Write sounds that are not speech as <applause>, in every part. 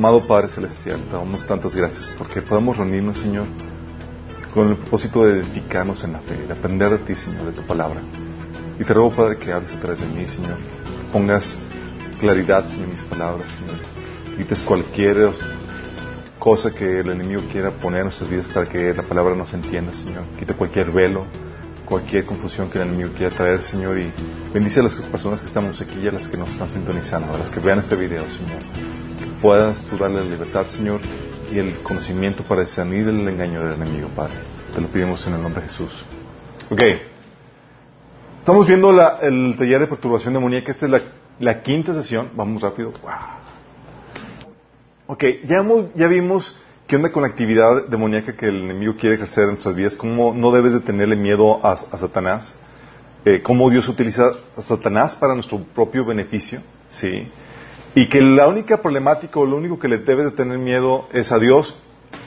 Amado Padre Celestial, te damos tantas gracias porque podemos reunirnos, Señor, con el propósito de edificarnos en la fe, de aprender de ti, Señor, de tu palabra. Y te ruego, Padre, que hables a través de mí, Señor. Pongas claridad, Señor, en mis palabras, Señor. Quites cualquier cosa que el enemigo quiera poner en nuestras vidas para que la palabra no se entienda, Señor. Quite cualquier velo, cualquier confusión que el enemigo quiera traer, Señor. Y bendice a las personas que estamos aquí y a las que nos están sintonizando, a las que vean este video, Señor. Puedas tú darle la libertad, Señor, y el conocimiento para discernir el engaño del enemigo, Padre. Te lo pedimos en el nombre de Jesús. Ok. Estamos viendo la- el taller de perturbación demoníaca. Esta es la, la quinta sesión. Vamos rápido. Wow. Ok, ya, hemos- ya vimos qué onda con la actividad demoníaca que el enemigo quiere ejercer en nuestras vidas, cómo no debes de tenerle miedo a, a Satanás, eh, cómo Dios utiliza a Satanás para nuestro propio beneficio, ¿sí? Y que la única problemática o lo único que le debes de tener miedo es a Dios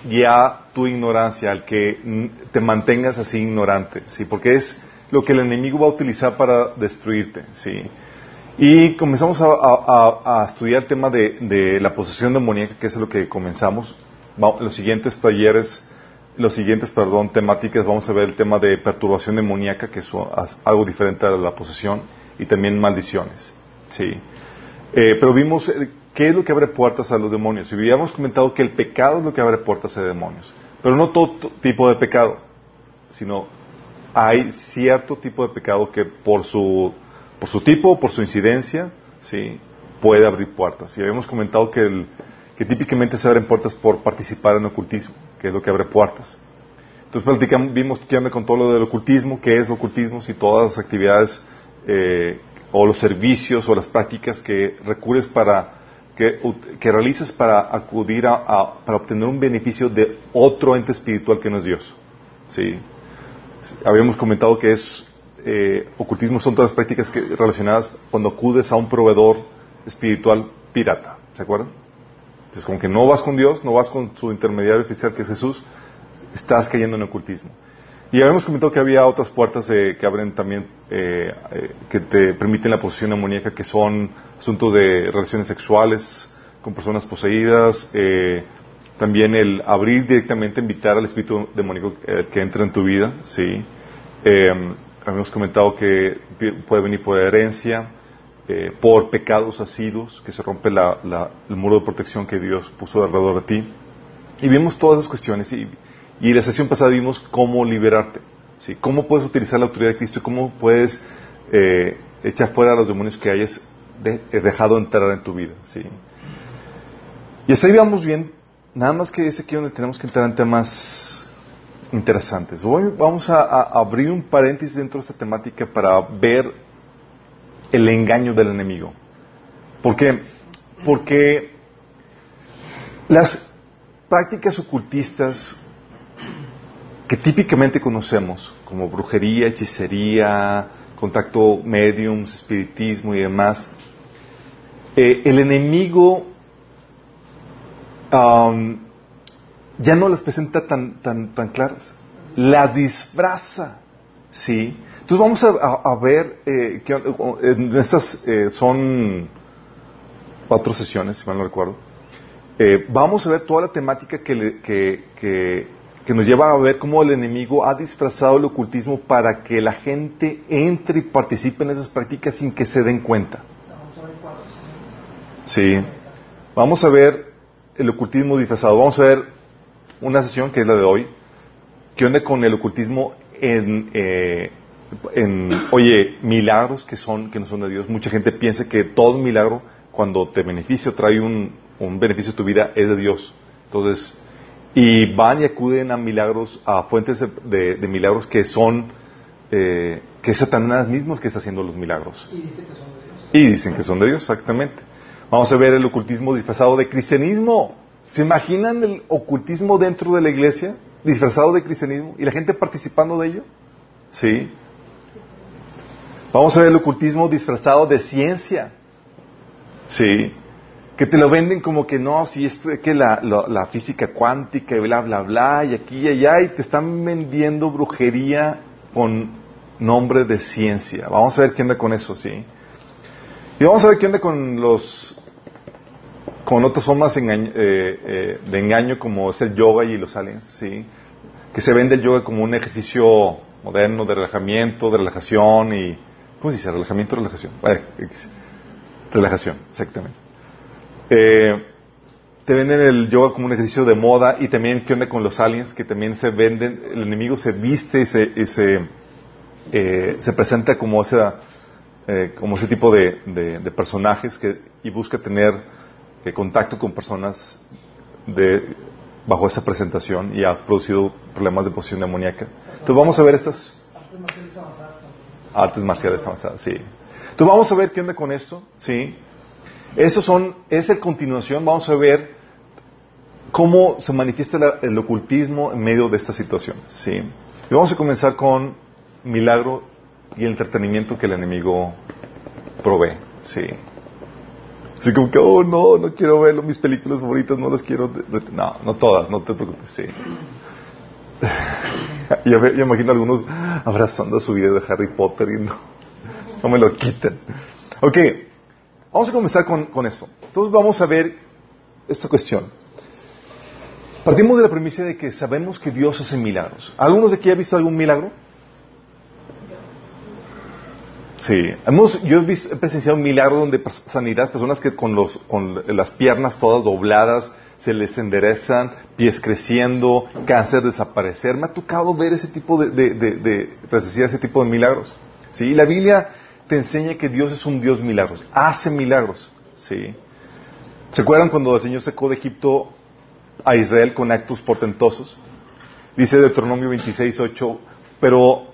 y a tu ignorancia, al que te mantengas así ignorante, ¿sí? Porque es lo que el enemigo va a utilizar para destruirte, ¿sí? Y comenzamos a, estudiar el tema de, de la posesión demoníaca, que es lo que comenzamos. Los siguientes talleres, los siguientes, perdón, temáticas, vamos a ver el tema de perturbación demoníaca, que es algo diferente a la posesión, y también maldiciones. Sí. Eh, pero vimos eh, qué es lo que abre puertas a los demonios. Y habíamos comentado que el pecado es lo que abre puertas a demonios. Pero no todo tipo de pecado, sino hay cierto tipo de pecado que por su, por su tipo, por su incidencia, sí, puede abrir puertas. Y habíamos comentado que, el- que típicamente se abren puertas por participar en ocultismo, que es lo que abre puertas. Entonces platicamos, vimos qué onda con todo lo del ocultismo, qué es ocultismo, si todas las actividades eh, o los servicios o las prácticas que recurres para que, que realices para acudir a, a- para obtener un beneficio de otro ente espiritual que no es Dios. Sí. Habíamos comentado que es eh, ocultismo son todas las prácticas que, relacionadas cuando acudes a un proveedor espiritual pirata. ¿Se acuerdan? Entonces, como que no vas con Dios, no vas con su intermediario oficial que es Jesús, estás cayendo en ocultismo. Y habíamos comentado que había otras puertas eh, que abren también, eh, eh, que te permiten la posesión demoníaca, que son asuntos de relaciones sexuales con personas poseídas, eh, también el abrir directamente, invitar al espíritu demoníaco eh, que entra en tu vida, sí. Eh, habíamos comentado que puede venir por herencia, por pecados asidos, que se rompe la- la- el muro de protección que Dios puso alrededor de ti. Y vimos todas esas cuestiones y, y la sesión pasada vimos cómo liberarte, ¿sí? cómo puedes utilizar la autoridad de Cristo y cómo puedes eh, echar fuera a los demonios que hayas eh, dejado entrar en tu vida. ¿sí? Y así vamos bien, nada más que es aquí donde tenemos que entrar en temas interesantes. Hoy vamos a abrir un paréntesis dentro de esta temática para ver el engaño del enemigo. ¿Por qué? Porque las prácticas ocultistas que típicamente conocemos, como brujería, hechicería, contacto mediums, espiritismo y demás, eh, el enemigo ya no las presenta tan, tan, tan claras, la disfraza, ¿sí? Entonces vamos a, ver, eh, que, en estas eh, son cuatro sesiones, si mal no recuerdo, eh, vamos a ver toda la temática que, le- que- que nos lleva a ver cómo el enemigo ha disfrazado el ocultismo para que la gente entre y participe en esas prácticas sin que se den cuenta. Sí. Vamos a ver el ocultismo disfrazado. Vamos a ver una sesión que es la de hoy. ¿Qué onda con el ocultismo en, eh, oye, milagros que son que no son de Dios? Mucha gente piensa que todo milagro, cuando te beneficia o trae un, un beneficio a tu vida, es de Dios. Entonces, y van y acuden a milagros, a fuentes de, de- de milagros que son, eh, que es Satanás mismo el que está haciendo los milagros. Y dice que son de Dios. Y dicen que son de Dios, exactamente. Vamos a ver el ocultismo disfrazado de cristianismo. ¿Se imaginan el ocultismo dentro de la iglesia? Disfrazado de cristianismo y la gente participando de ello. Sí. Vamos a ver el ocultismo disfrazado de ciencia. Sí. Que te lo venden como que no, si es que la, la- la física cuántica y bla, bla, bla, y aquí y allá, y te están vendiendo brujería con nombre de ciencia. Vamos a ver qué onda con eso, sí. Y vamos a ver qué onda con los con otras formas de engaño como es el yoga y los aliens, ¿sí? que se vende el yoga como un ejercicio moderno de relajamiento, de relajación y... ¿Cómo se dice? Relajamiento, relajación. relajación, exactamente. Eh, te venden el yoga como un ejercicio de moda y también qué onda con los aliens que también se venden, el enemigo se viste y se, eh, se, presenta como, esa, eh, como ese tipo de, personajes que, y busca tener contacto con personas de, bajo esa presentación y ha producido problemas de posición demoníaca. Entonces vamos a ver estas artes marciales avanzadas. Artes marciales avanzadas, sí. Entonces vamos a ver qué onda con esto, sí. Esos son, es el continuación, vamos a ver cómo se manifiesta el ocultismo en medio de esta situación, sí. Y vamos a comenzar con milagro y el entretenimiento que el enemigo provee, sí. Así como que, oh, no, no quiero verlo, mis películas favoritas no las quiero. No, no todas, no te preocupes, sí. <laughs> yo, me imagino a algunos abrazando su vida de Harry Potter y no, no me lo quiten. Ok, vamos a comenzar con, con esto. Entonces vamos a ver esta cuestión. Partimos de la premisa de que sabemos que Dios hace milagros. ¿Algunos de aquí ha visto algún milagro? Sí, hemos, yo he, visto, he presenciado un milagro donde sanidad, personas que con, los, con las piernas todas dobladas se les enderezan, pies creciendo, cáncer desaparecer. Me ha tocado ver ese tipo de, de, de, ese tipo de milagros. ¿sí? La Biblia te enseña que Dios es un Dios milagros, hace milagros. ¿sí? ¿Se acuerdan cuando el Señor sacó de Egipto a Israel con actos portentosos? Dice Deuteronomio 26, 8, pero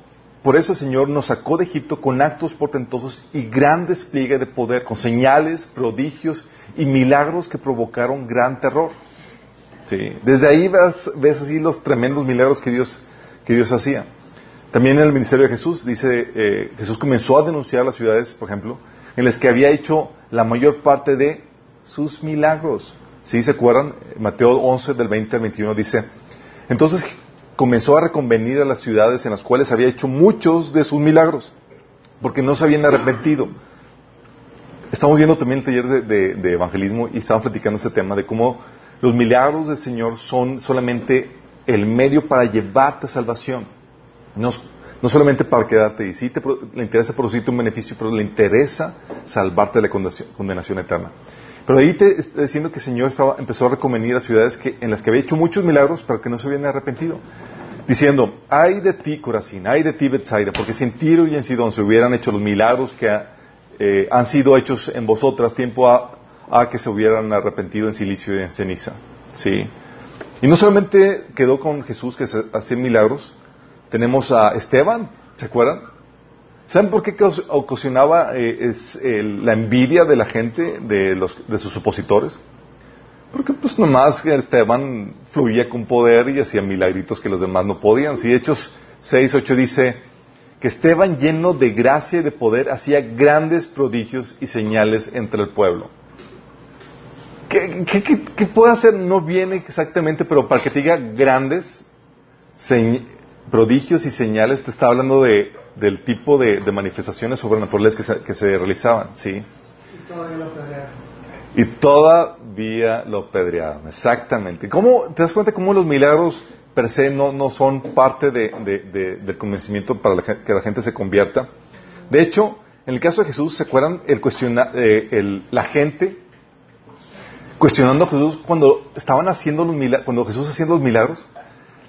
por eso el Señor nos sacó de Egipto con actos portentosos y gran despliegue de poder, con señales, prodigios y milagros que provocaron gran terror. Sí. Desde ahí ves, así los tremendos milagros que Dios, que Dios hacía. También en el ministerio de Jesús, dice, eh, Jesús comenzó a denunciar las ciudades, por ejemplo, en las que había hecho la mayor parte de sus milagros. ¿Sí se acuerdan? Mateo 11, del 20 al 21 dice, entonces comenzó a reconvenir a las ciudades en las cuales había hecho muchos de sus milagros, porque no se habían arrepentido. Estamos viendo también el taller de, evangelismo y estamos platicando este tema de cómo los milagros del Señor son solamente el medio para llevarte a salvación. No, solamente para quedarte y sí te, le interesa producirte un beneficio, pero le interesa salvarte de la condenación eterna. Pero ahí te diciendo que el Señor estaba, empezó a reconvenir a ciudades que, en las que había hecho muchos milagros, pero que no se habían arrepentido. Diciendo, ay de ti, Corazín, ay de ti, Bethsaida, porque si en Tiro y en Sidón se hubieran hecho los milagros que eh, han sido hechos en vosotras, tiempo a, que se hubieran arrepentido en silicio y en ceniza. ¿Sí? Y no solamente quedó con Jesús que hacía milagros, tenemos a Esteban, ¿se acuerdan? ¿Saben por qué ocasionaba eh, la envidia de la gente, de, los, de sus opositores? Porque pues nomás Esteban fluía con poder y hacía milagritos que los demás no podían. Si Hechos 6, 8 dice que Esteban lleno de gracia y de poder hacía grandes prodigios y señales entre el pueblo. ¿Qué, puede hacer? No viene exactamente, pero para que te diga grandes prodigios y señales, te está hablando de del tipo de, manifestaciones sobrenaturales que se, que se, realizaban, ¿sí? Y todavía lo pedrearon. Y todavía lo pedrearon, exactamente. ¿Cómo, ¿Te das cuenta cómo los milagros per se no, no son parte de, del convencimiento para que la gente se convierta? De hecho, en el caso de Jesús, ¿se acuerdan el cuestiona, eh, el, la gente cuestionando a Jesús cuando estaban haciendo los milagros, cuando Jesús haciendo los milagros?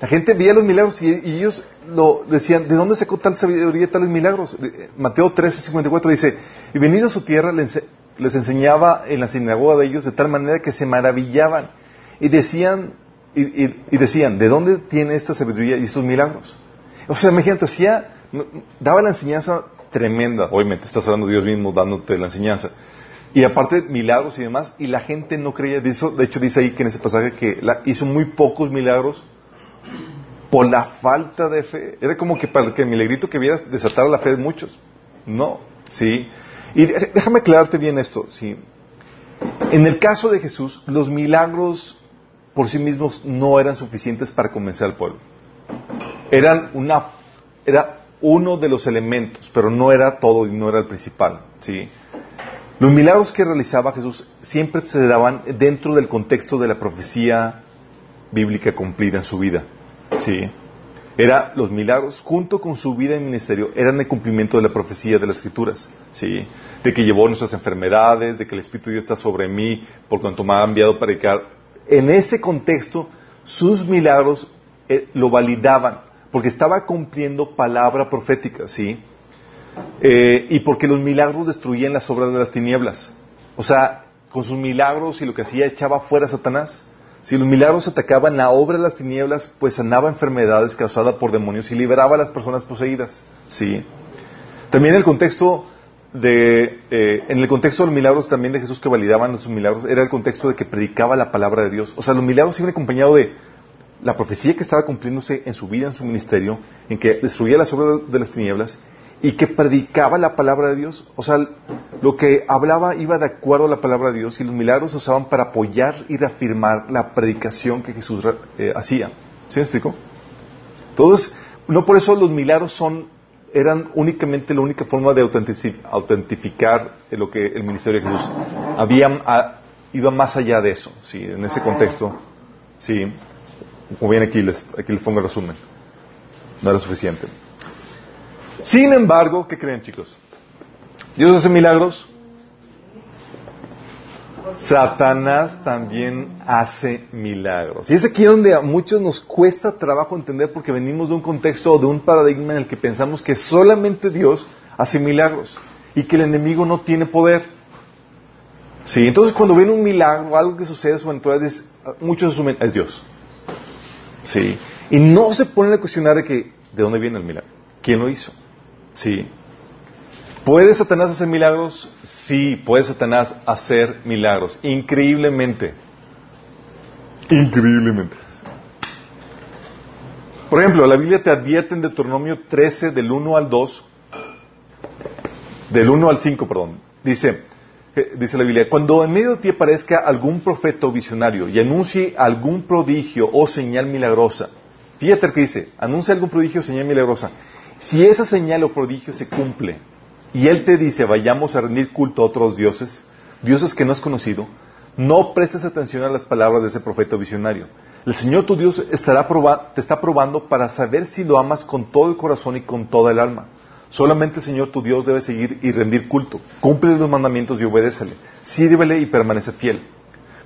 La gente veía los milagros y, ellos lo decían, ¿de dónde sacó tal sabiduría y tales milagros? Mateo 13, 54 dice, y venido a su tierra les, enseñaba en la sinagoga de ellos de tal manera que se maravillaban y decían, y, decían, ¿de dónde tiene esta sabiduría y estos milagros? O sea, imagínate, hacía, daba la enseñanza tremenda, obviamente estás hablando de Dios mismo dándote la enseñanza. Y aparte milagros y demás, y la gente no creía de eso. De hecho, dice ahí que en ese pasaje que hizo muy pocos milagros por la falta de fe. Era como que para que el milagrito que vieras desatara la fe de muchos. No, sí. Y déjame aclararte bien esto, sí. En el caso de Jesús, los milagros por sí mismos no eran suficientes para convencer al pueblo. Eran una, era uno de los elementos, pero no era todo y no era el principal, sí. Los milagros que realizaba Jesús siempre se daban dentro del contexto de la profecía bíblica cumplida en su vida. Sí. Era los milagros junto con su vida en ministerio eran el cumplimiento de la profecía de las escrituras, sí, de que llevó nuestras enfermedades, de que el Espíritu de Dios está sobre mí por cuanto me ha enviado para predicar. En ese contexto, sus milagros eh, lo validaban porque estaba cumpliendo palabra profética, sí, eh, y porque los milagros destruían las obras de las tinieblas. O sea, con sus milagros y lo que hacía echaba fuera a Satanás. Si los milagros atacaban la obra de las tinieblas, pues sanaba enfermedades causadas por demonios y liberaba a las personas poseídas. Sí. También el contexto de, eh, en el contexto de los milagros también de Jesús que validaban sus milagros, era el contexto de que predicaba la palabra de Dios. O sea, los milagros iban acompañados de la profecía que estaba cumpliéndose en su vida, en su ministerio, en que destruía las obras de las tinieblas y que predicaba la palabra de Dios. O sea, lo que hablaba iba de acuerdo a la palabra de Dios y los milagros se usaban para apoyar y reafirmar la predicación que Jesús eh, hacía. ¿Sí me explico? Entonces, no por eso los milagros son, eran únicamente la única forma de autentificar lo que el ministerio de Jesús. Había, iba más allá de eso, sí, en ese contexto. Sí, como bien aquí les, aquí les pongo el resumen. No era suficiente. Sin embargo, ¿qué creen chicos? Dios hace milagros. Satanás también hace milagros. Y es aquí donde a muchos nos cuesta trabajo entender porque venimos de un contexto o de un paradigma en el que pensamos que solamente Dios hace milagros y que el enemigo no tiene poder. Sí, entonces cuando ven un milagro, algo que sucede sobrenatural, muchos asumen, es Dios. Sí, y no se ponen a cuestionar de que, ¿de dónde viene el milagro? ¿Quién lo hizo? Sí. ¿Puede Satanás hacer milagros? Sí, puede Satanás hacer milagros. Increíblemente. Increíblemente. Por ejemplo, la Biblia te advierte en Deuteronomio 13, del 1 al 2, del 1 al 5, perdón. Dice, eh, dice la Biblia, cuando en medio de ti aparezca algún profeta o visionario y anuncie algún prodigio o señal milagrosa, fíjate que dice, anuncia algún prodigio o señal milagrosa, si esa señal o prodigio se cumple y Él te dice vayamos a rendir culto a otros dioses, dioses que no has conocido, no prestes atención a las palabras de ese profeta visionario. El Señor tu Dios estará te está probando para saber si lo amas con todo el corazón y con toda el alma. Solamente el Señor tu Dios debe seguir y rendir culto. Cumple los mandamientos y obedécele. Sírvele y permanece fiel.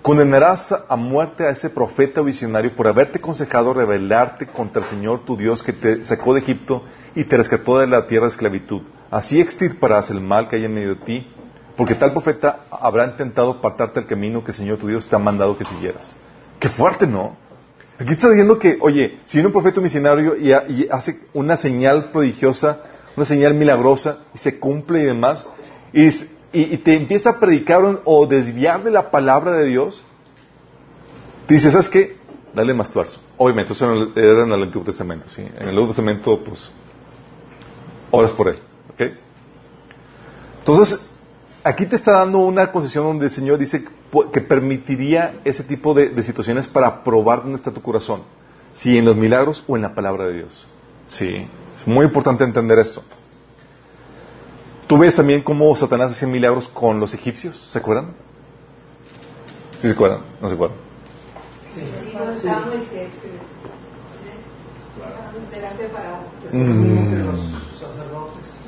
Condenarás a muerte a ese profeta visionario por haberte aconsejado rebelarte contra el Señor tu Dios que te sacó de Egipto y te rescató de la tierra de esclavitud. Así extirparás el mal que hay en medio de ti, porque tal profeta habrá intentado apartarte del camino que el Señor tu Dios te ha mandado que siguieras. Qué fuerte, ¿no? Aquí está diciendo que, oye, si viene un profeta misionario y, hace una señal prodigiosa, una señal milagrosa, y se cumple y demás, y, te empieza a predicar o desviar de la palabra de Dios, te dice, ¿sabes qué? Dale más tuerzo. Obviamente, eso era en el Antiguo Testamento. En el Nuevo Testamento, pues, oras por él. Entonces, aquí te está dando una concesión donde el Señor dice que permitiría ese tipo de, situaciones para probar dónde está tu corazón. Si en los milagros o en la palabra de Dios. Sí, es muy importante entender esto. Tú ves también cómo Satanás hacía milagros con los egipcios, ¿se acuerdan? ¿Sí se acuerdan? ¿No se acuerdan? Sí,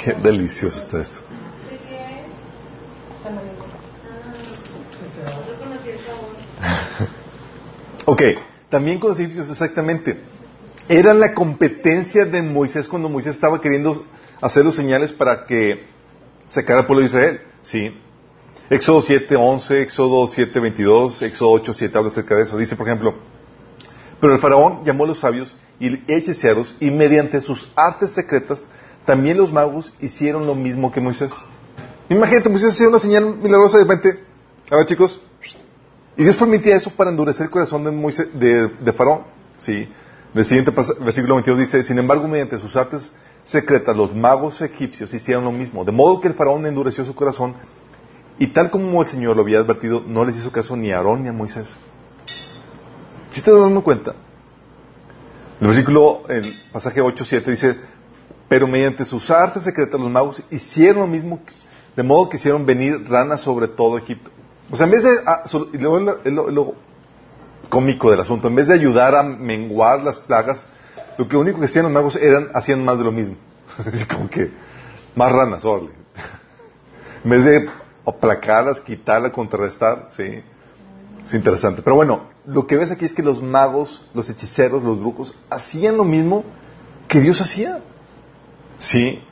Qué delicioso está esto. <laughs> ok, también con los egipcios exactamente. Era la competencia de Moisés cuando Moisés estaba queriendo hacer los señales para que sacara al pueblo de Israel. Sí. Éxodo 7, 11, Éxodo 7, 22, Éxodo 8, 7 habla acerca de eso. Dice, por ejemplo, pero el faraón llamó a los sabios y hechiceros y mediante sus artes secretas también los magos hicieron lo mismo que Moisés. Imagínate, Moisés hacía una señal milagrosa de repente. A ver, chicos. Y Dios permitía eso para endurecer el corazón de, Moisés, de, Faraón. Sí. El siguiente versículo 22 dice, sin embargo, mediante sus artes secretas, los magos egipcios hicieron lo mismo. De modo que el faraón endureció su corazón y tal como el Señor lo había advertido, no les hizo caso ni a Aarón ni a Moisés. ¿Sí te das dando cuenta? El versículo, el pasaje 8-7 dice, pero mediante sus artes secretas los magos hicieron lo mismo de modo que hicieron venir ranas sobre todo Egipto. O sea, en vez de, ah, y luego lo, lo, cómico del asunto, en vez de ayudar a menguar las plagas, lo que único que hacían los magos eran, hacían más de lo mismo. <laughs> Así como que, más ranas, órale. <laughs> en vez de aplacarlas, quitarlas, contrarrestar, sí. Es interesante. Pero bueno, lo que ves aquí es que los magos, los hechiceros, los brujos, hacían lo mismo que Dios hacía. Sí.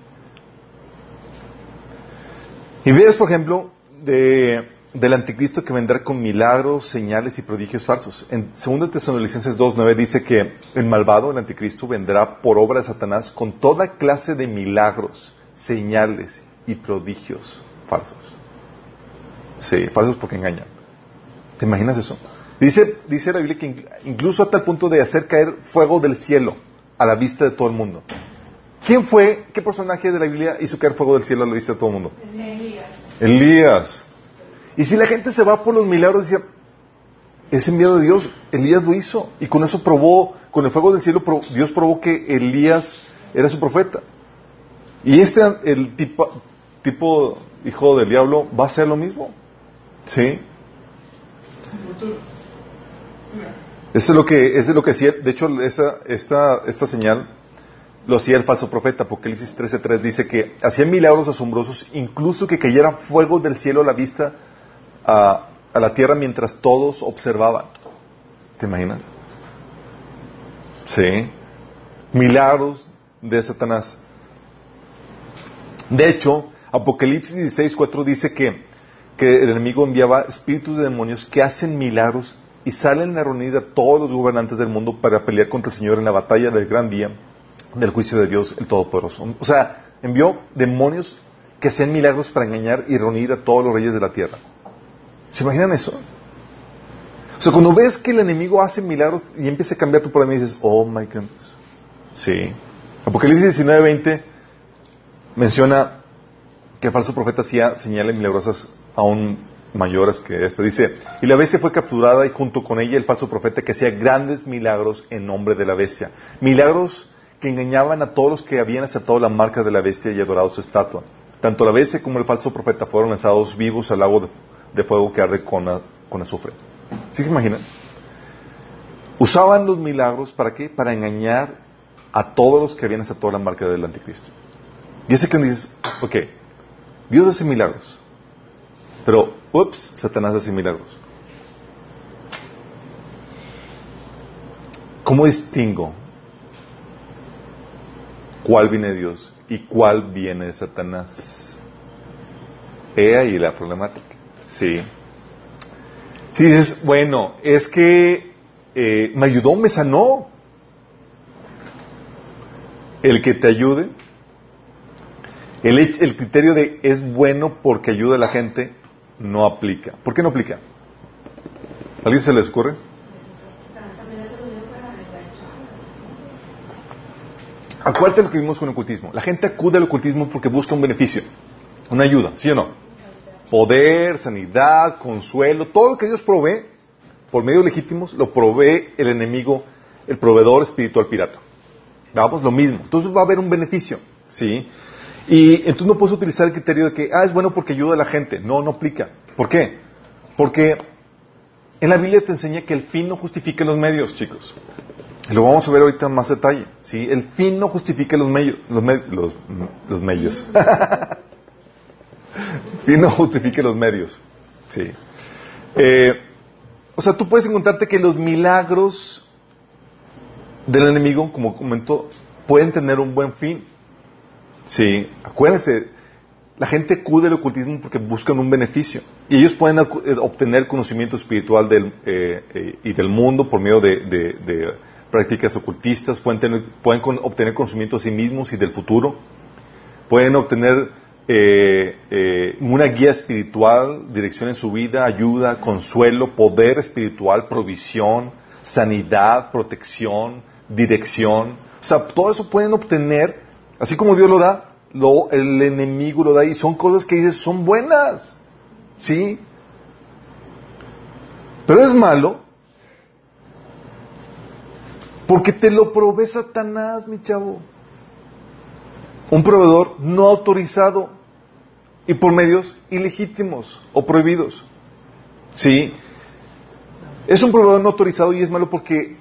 Y ves, por ejemplo, de, del anticristo que vendrá con milagros, señales y prodigios falsos. En 2 Tesalonicenses 2.9 dice que el malvado, el anticristo, vendrá por obra de Satanás con toda clase de milagros, señales y prodigios falsos. Sí, falsos porque engañan. ¿Te imaginas eso? Dice, dice la Biblia que incluso hasta el punto de hacer caer fuego del cielo a la vista de todo el mundo. ¿Quién fue, qué personaje de la Biblia hizo caer fuego del cielo a la vista de todo el mundo? Elías. Elías. Y si la gente se va por los milagros, decía, ese enviado de Dios, Elías lo hizo. Y con eso probó, con el fuego del cielo, Dios probó que Elías era su profeta. Y este, el tipo, tipo hijo del diablo, va a hacer lo mismo. ¿Sí? Eso es lo que, es lo que hacía, de hecho, esa, esta, esta señal lo hacía el falso profeta. Apocalipsis 13.3 dice que hacía milagros asombrosos, incluso que cayera fuego del cielo a la vista a, la tierra mientras todos observaban. ¿Te imaginas? Sí. Milagros de Satanás. De hecho, Apocalipsis 16.4 dice que que el enemigo enviaba espíritus de demonios que hacen milagros y salen a reunir a todos los gobernantes del mundo para pelear contra el Señor en la batalla del gran día del juicio de Dios el Todopoderoso. O sea, envió demonios que hacían milagros para engañar y reunir a todos los reyes de la tierra. ¿Se imaginan eso? O sea, cuando ves que el enemigo hace milagros y empieza a cambiar tu problema dices, oh my goodness. Sí. Apocalipsis 19:20 menciona que el falso profeta hacía señales milagrosas aún mayores que esta. Dice, y la bestia fue capturada y junto con ella el falso profeta que hacía grandes milagros en nombre de la bestia. Milagros que engañaban a todos los que habían aceptado la marca de la bestia y adorado su estatua. Tanto la bestia como el falso profeta fueron lanzados vivos al lago de, fuego que arde con, azufre. ¿Sí se imaginan? Usaban los milagros para qué? Para engañar a todos los que habían aceptado la marca del anticristo. Y ese que dices, ok, Dios hace milagros. Pero, ups, Satanás hace milagros. ¿Cómo distingo cuál viene de Dios y cuál viene de Satanás? He ahí la problemática. Sí. Si dices, bueno, es que eh, me ayudó, me sanó. El que te ayude, el, el criterio de es bueno porque ayuda a la gente, no aplica. ¿Por qué no aplica? ¿Alguien se les ocurre? Acuérdate lo que vimos con el ocultismo. La gente acude al ocultismo porque busca un beneficio, una ayuda, ¿sí o no? Poder, sanidad, consuelo, todo lo que Dios provee, por medios legítimos, lo provee el enemigo, el proveedor espiritual pirata. Vamos, lo mismo. Entonces va a haber un beneficio, ¿sí? Y entonces no puedes utilizar el criterio de que, ah, es bueno porque ayuda a la gente. No, no aplica. ¿Por qué? Porque en la Biblia te enseña que el fin no justifica los medios, chicos. Lo vamos a ver ahorita en más detalle. ¿sí? El fin no justifica los medios. Los, los, los medios. el <laughs> fin no justifica los medios. Sí. Eh, o sea, tú puedes encontrarte que los milagros del enemigo, como comentó, pueden tener un buen fin. Sí, acuérdense, la gente acude al ocultismo porque buscan un beneficio. Y ellos pueden eh, obtener conocimiento espiritual del, eh, eh, y del mundo por medio de, prácticas ocultistas, pueden, pueden obtener conocimiento de sí mismos y del futuro, pueden obtener una guía espiritual, dirección en su vida, ayuda, consuelo, poder espiritual, provisión, sanidad, protección, dirección. O sea, todo eso pueden obtener Así como Dios lo da, lo, el enemigo lo da y son cosas que dices, son buenas. ¿Sí? Pero es malo porque te lo provee Satanás, mi chavo. Un proveedor no autorizado. y por medios ilegítimos o prohibidos. ¿Sí? Es un proveedor no autorizado y es malo porque,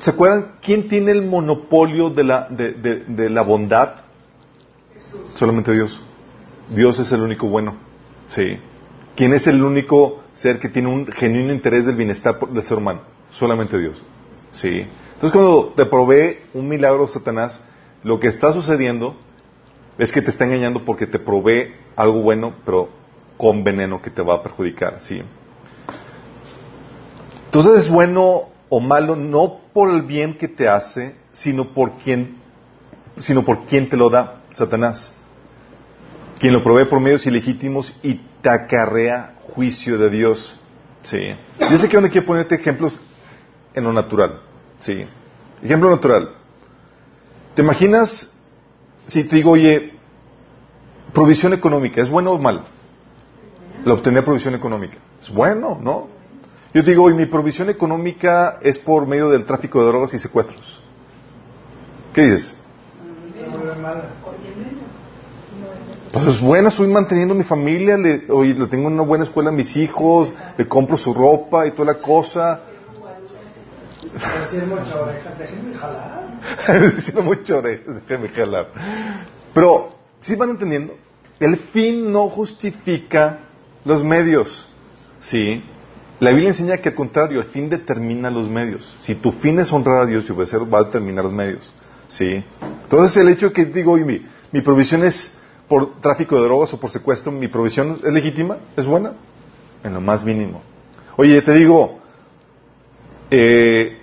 ¿se acuerdan quién tiene el monopolio de la, de, la bondad? Solamente Dios. Dios es el único bueno. ¿Sí? ¿Quién es el único ser que tiene un genuino interés del bienestar del ser humano? Solamente Dios. ¿Sí? Entonces cuando te provee un milagro Satanás, lo que está sucediendo es que te está engañando porque te provee algo bueno, pero con veneno que te va a perjudicar, ¿sí? Entonces es bueno o malo no por el bien que te hace, sino por quien, sino por quien te lo da, Satanás. Quien lo provee por medios ilegítimos y te acarrea juicio de Dios. Sí. Yo sé que donde quiero ponerte ejemplos en lo natural. Sí. Ejemplo natural. ¿Te imaginas si te digo, oye, provisión económica, ¿es bueno o malo? La obtener provisión económica. Es bueno, ¿no? Yo te digo, oye, mi provisión económica es por medio del tráfico de drogas y secuestros. ¿Qué dices? Pues es buena, estoy manteniendo mi familia, le, oye, le tengo una buena escuela a mis hijos, le compro su ropa y toda la cosa. Decir orejas, déjenme jalar. <laughs> Diciendo mucho orejas, déjenme jalar. Pero, ¿sí van entendiendo? El fin no justifica los medios. ¿Sí? La Biblia enseña que al contrario, el fin determina los medios. Si tu fin es honrar a Dios y obedecer, va a determinar los medios. ¿Sí? Entonces, el hecho que digo, mi, mi provisión es por tráfico de drogas o por secuestro, mi provisión es legítima, es buena, en lo más mínimo. Oye, te digo, eh,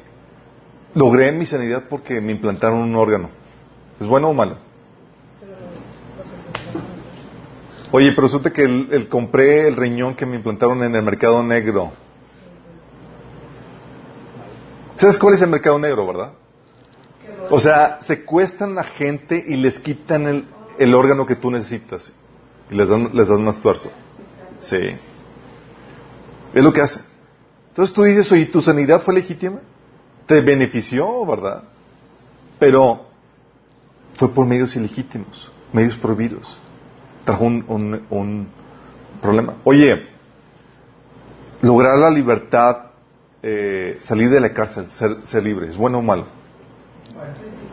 logré mi sanidad porque me implantaron un órgano. ¿Es bueno o malo? Oye, pero resulta que el, compré el riñón que me implantaron en el mercado negro. ¿Sabes cuál es el mercado negro, verdad? O sea, secuestran a gente y les quitan el, el órgano que tú necesitas y les dan, les dan más tuerzo. Sí. Es lo que hacen. Entonces tú dices, oye, ¿tu sanidad fue legítima? Te benefició, ¿verdad? Pero fue por medios ilegítimos, medios prohibidos. Trajo un, problema. Oye, lograr la libertad, eh, salir de la cárcel, ser, libre, ¿es bueno o malo?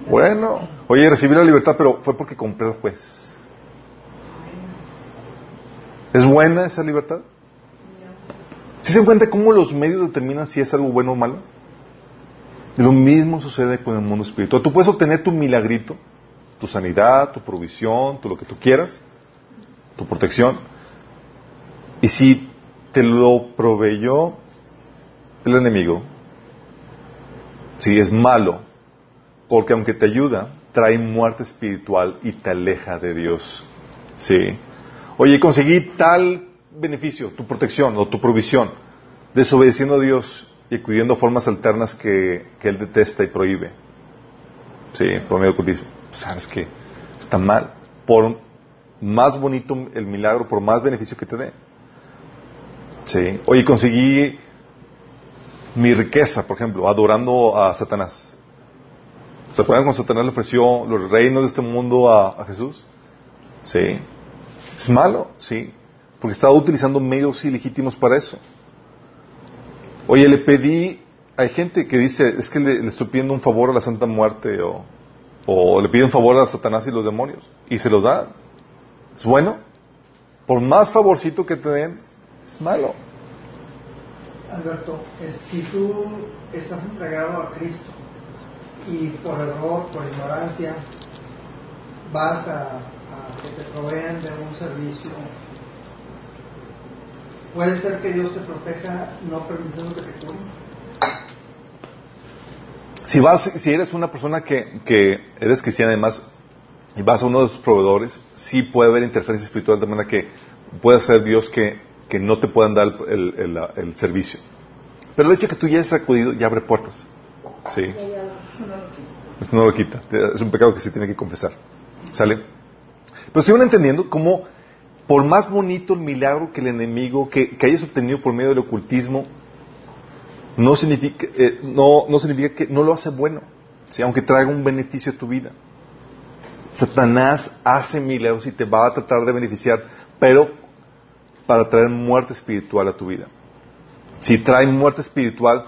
Bueno, oye, recibí la libertad, pero fue porque compré al juez. ¿Es buena esa libertad? ¿Si se cuenta cómo los medios determinan si es algo bueno o malo? Lo mismo sucede con el mundo espiritual. Tú puedes obtener tu milagrito, tu sanidad, tu provisión, tu lo que tú quieras, tu protección. Y si te lo proveyó el enemigo, si es malo, porque aunque te ayuda, trae muerte espiritual y te aleja de Dios. Sí. Oye, conseguí tal beneficio, tu protección o tu provisión, desobedeciendo a Dios y acudiendo formas alternas que, él detesta y prohíbe. Sí, por medio. Sabes que está mal. Por más bonito el milagro, por más beneficio que te dé. Sí. Oye, conseguí mi riqueza, por ejemplo, adorando a Satanás. ¿Se acuerdan cuando Satanás le ofreció los reinos de este mundo a, a Jesús? Sí. ¿Es malo? Sí. Porque estaba utilizando medios ilegítimos para eso. Oye, le pedí, hay gente que dice, es que le, estoy pidiendo un favor a la Santa Muerte o, o le pide un favor a Satanás y los demonios y se los da. ¿Es bueno? Por más favorcito que te den, es malo. Alberto, si tú estás entregado a Cristo y por error, por ignorancia, vas a, que te proveen de un servicio Puede ser que Dios te proteja no permitiendo que te curen. Si, vas, si eres una persona que, que eres cristiana además y vas a uno de sus proveedores, sí puede haber interferencia espiritual de manera que puede ser Dios que, que no te puedan dar el, el, el, servicio. Pero el hecho de que tú ya hayas acudido ya abre puertas. Sí. Eso no lo quita. Es un pecado que se tiene que confesar. ¿Sale? Pero si van entendiendo cómo por más bonito el milagro que el enemigo, que, hayas obtenido por medio del ocultismo, no significa, eh, no, significa que no lo hace bueno, aunque traiga un beneficio a tu vida. Satanás hace milagros y te va a tratar de beneficiar pero para traer muerte espiritual a tu vida. Si trae muerte espiritual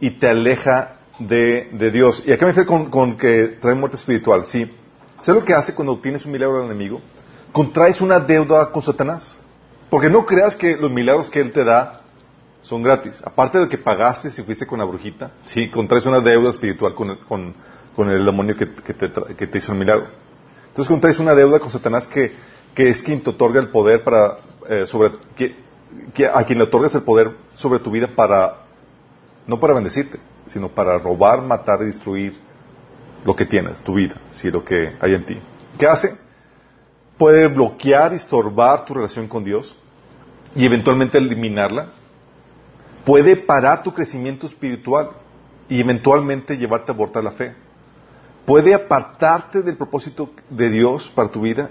y te aleja de, Dios. ¿Y acá me refiero con, que trae muerte espiritual? Sí. ¿Sabes lo que hace cuando obtienes un milagro al enemigo? Contraes una deuda con Satanás. Porque no creas que los milagros que Él te da son gratis. Aparte de que pagaste si fuiste con la brujita, sí, contraes una deuda espiritual con, el demonio que, te, hizo el milagro. Entonces contraes una deuda con Satanás que, es quien te otorga el poder para, eh, sobre, que, a quien le otorgas el poder sobre tu vida para, no para bendecirte, sino para robar, matar y destruir lo que tienes, tu vida, sí, lo que hay en ti. ¿Qué hace? Puede bloquear y estorbar tu relación con Dios y eventualmente eliminarla. Puede parar tu crecimiento espiritual y eventualmente llevarte a abortar la fe. Puede apartarte del propósito de Dios para tu vida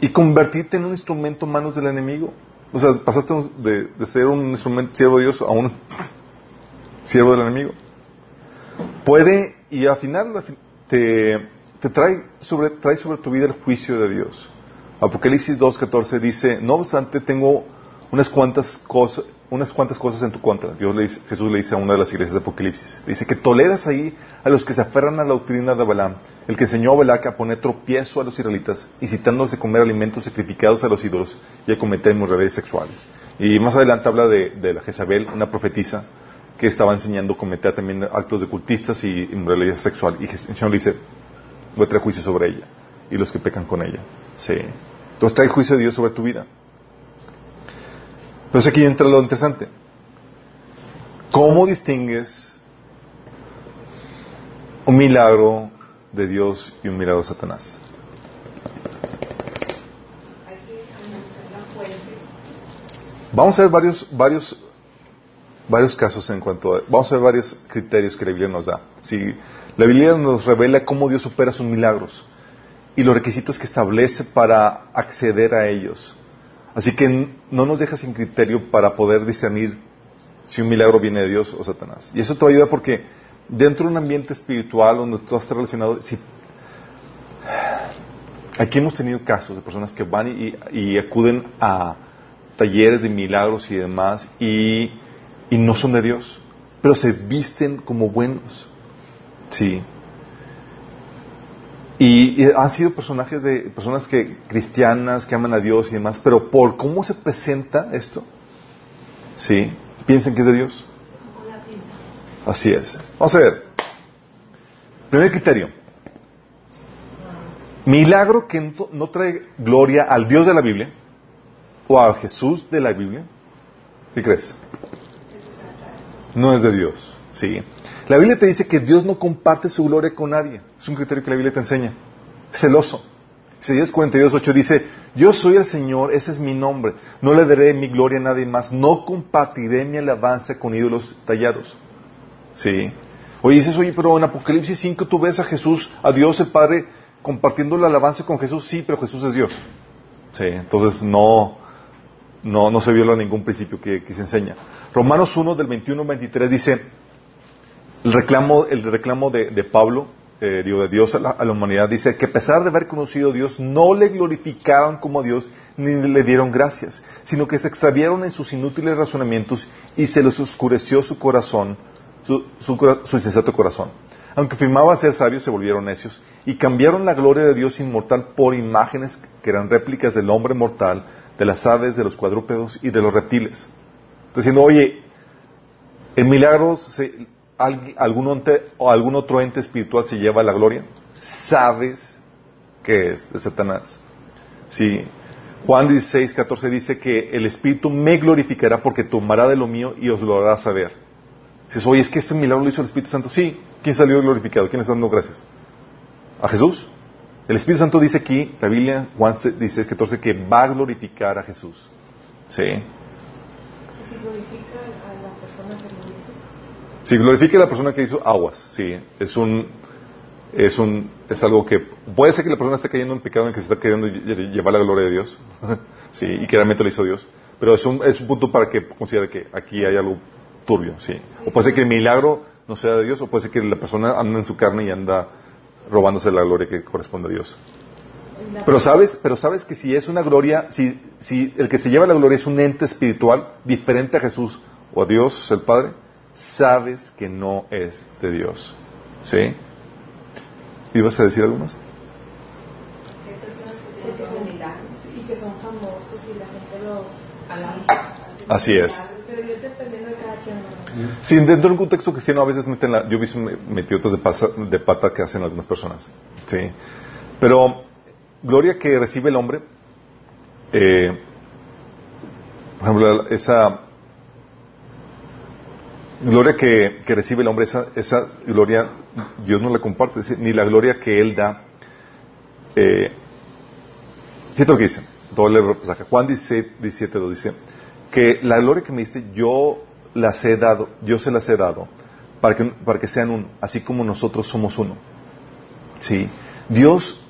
y convertirte en un instrumento en manos del enemigo. O sea, pasaste de, de ser un instrumento siervo de Dios a un siervo del enemigo. Puede, y al final te, trae, sobre, trae sobre tu vida el juicio de Dios. Apocalipsis 2.14 dice, no obstante tengo unas cuantas cosas, unas cuantas cosas en tu contra. Dios le dice, Jesús le dice a una de las iglesias de Apocalipsis. Dice que toleras ahí a los que se aferran a la doctrina de Balaam, el que enseñó a Balac a poner tropiezo a los israelitas, incitándolos de comer alimentos sacrificados a los ídolos y a cometer inmoralidades sexuales. Y más adelante habla de, de la Jezabel, una profetisa, que estaba enseñando cometer también actos de cultistas y inmoralidad sexual. Y el Señor le dice, voy a traer juicio sobre ella y los que pecan con ella. Sí. Entonces trae juicio de Dios sobre tu vida. Entonces aquí entra lo interesante. ¿Cómo distingues un milagro de Dios y un milagro de Satanás? Vamos a ver varios, varios varios casos en cuanto a, vamos a ver varios criterios que la Biblia nos da. Si la Biblia nos revela cómo Dios opera sus milagros y los requisitos que establece para acceder a ellos. Así que no nos deja sin criterio para poder discernir si un milagro viene de Dios o Satanás. Y eso te va a ayudar porque dentro de un ambiente espiritual donde tú estás relacionado, aquí hemos tenido casos de personas que van y acuden a talleres de milagros y demás y no son de Dios, pero se visten como buenos. Sí. Y, han sido personajes de personas que cristianas que aman a Dios y demás, pero por cómo se presenta esto, sí, piensen que es de Dios. Así es. Vamos a ver. Primer criterio. Milagro que no trae gloria al Dios de la Biblia o a Jesús de la Biblia. ¿Qué crees? no es de Dios. ¿sí? La Biblia te dice que Dios no comparte su gloria con nadie. Es un criterio que la Biblia te enseña. Celoso. Isaías 42, 8 dice, yo soy el Señor, ese es mi nombre. No le daré mi gloria a nadie más. No compartiré mi alabanza con ídolos tallados. ¿Sí? Oye, dices, oye, pero en Apocalipsis 5 tú ves a Jesús, a Dios el Padre, compartiendo la alabanza con Jesús. Sí, pero Jesús es Dios. Sí, entonces no, no, no se viola ningún principio que, que se enseña. Romanos 1 del 21 al 23 dice, el reclamo, el reclamo de, Pablo, eh, de Dios a la, humanidad, dice que a pesar de haber conocido a Dios, no le glorificaron como Dios ni le dieron gracias, sino que se extraviaron en sus inútiles razonamientos y se les oscureció su corazón, su, su insensato corazón. Aunque afirmaban ser sabios, se volvieron necios y cambiaron la gloria de Dios inmortal por imágenes que eran réplicas del hombre mortal, de las aves, de los cuadrúpedos y de los reptiles diciendo, oye, ¿el milagro, algún, otro ente espiritual se lleva la gloria? ¿Sabes qué es de Satanás? Sí. Juan 16, 14 dice que el Espíritu me glorificará porque tomará de lo mío y os lo hará saber. Dices, oye, es que este milagro lo hizo el Espíritu Santo. Sí. ¿Quién salió glorificado? ¿Quién está dando gracias? ¿A Jesús? El Espíritu Santo dice aquí, la Biblia, Juan 16, 14, que va a glorificar a Jesús. Sí glorifica a la persona que lo hizo? Si glorifica a la persona que hizo aguas, sí. Es un, es un, es algo que puede ser que la persona esté cayendo en pecado en que se está queriendo llevar la gloria de Dios, <laughs> sí, y que realmente lo hizo Dios. Pero es un, es un punto para que considere que aquí hay algo turbio, sí. O puede ser que el milagro no sea de Dios, o puede ser que la persona anda en su carne y anda robándose la gloria que corresponde a Dios. Pero sabes, pero sabes que si es una gloria, si, si el que se lleva la gloria es un ente espiritual diferente a Jesús o a Dios el Padre, sabes que no es de Dios. ¿Sí? ¿Ibas a decir algo más? Hay personas que tienen milagros y que son famosos y la gente los alaba. Así es. Pero Dios dependiendo de cada quien. ¿no? Sí, dentro de un contexto cristiano a veces meten la, yo he visto metiotas de, pasa- de pata que hacen algunas personas. Sí. Pero gloria que recibe el hombre, eh, por ejemplo, esa gloria que, que recibe el hombre, esa, esa gloria Dios no la comparte, ni la gloria que Él da. Eh, fíjate lo que dice, doble pasaje. Juan 17, 17 2 dice que la gloria que me diste yo las he dado, yo se las he dado para que, para que sean uno, así como nosotros somos uno. Sí, Dios,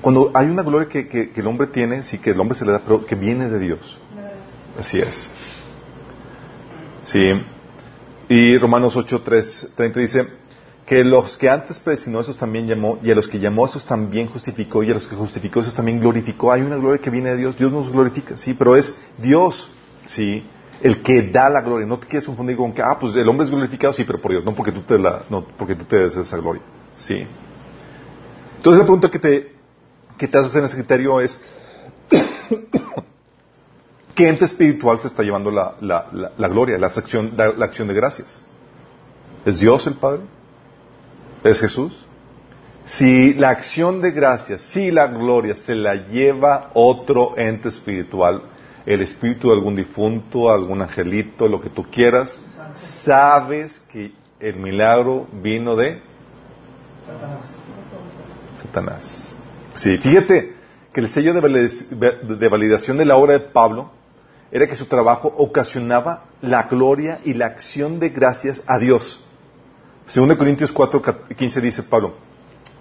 cuando hay una gloria que, que- que el hombre tiene, sí que el hombre se le da, pero que viene de Dios. Así es. Sí. Y Romanos 8, 3, 30 dice que los que antes predestinó, esos también llamó, y a los que llamó, esos también justificó, y a los que justificó, esos también glorificó. Hay una gloria que viene de Dios, Dios nos glorifica, sí, pero es Dios, sí, el que da la gloria. No te quieres confundir con que, ah, pues el hombre es glorificado, sí, pero por Dios, no porque tú te, la, no porque tú te des esa gloria, sí. Entonces la pregunta que te, que te haces en ese criterio es, ¿qué ente espiritual se está llevando la, la, la, la gloria, la acción, la, acción de gracias? ¿Es Dios el Padre? ¿Es Jesús? Si la acción de gracias, si la gloria se la lleva otro ente espiritual, el espíritu de algún difunto, algún angelito, lo que tú quieras, sabes que el milagro vino de Satanás. Satanás. Sí, fíjate que el sello de validación de la obra de Pablo era que su trabajo ocasionaba la gloria y la acción de gracias a Dios. Según de Corintios 4, 15 dice Pablo,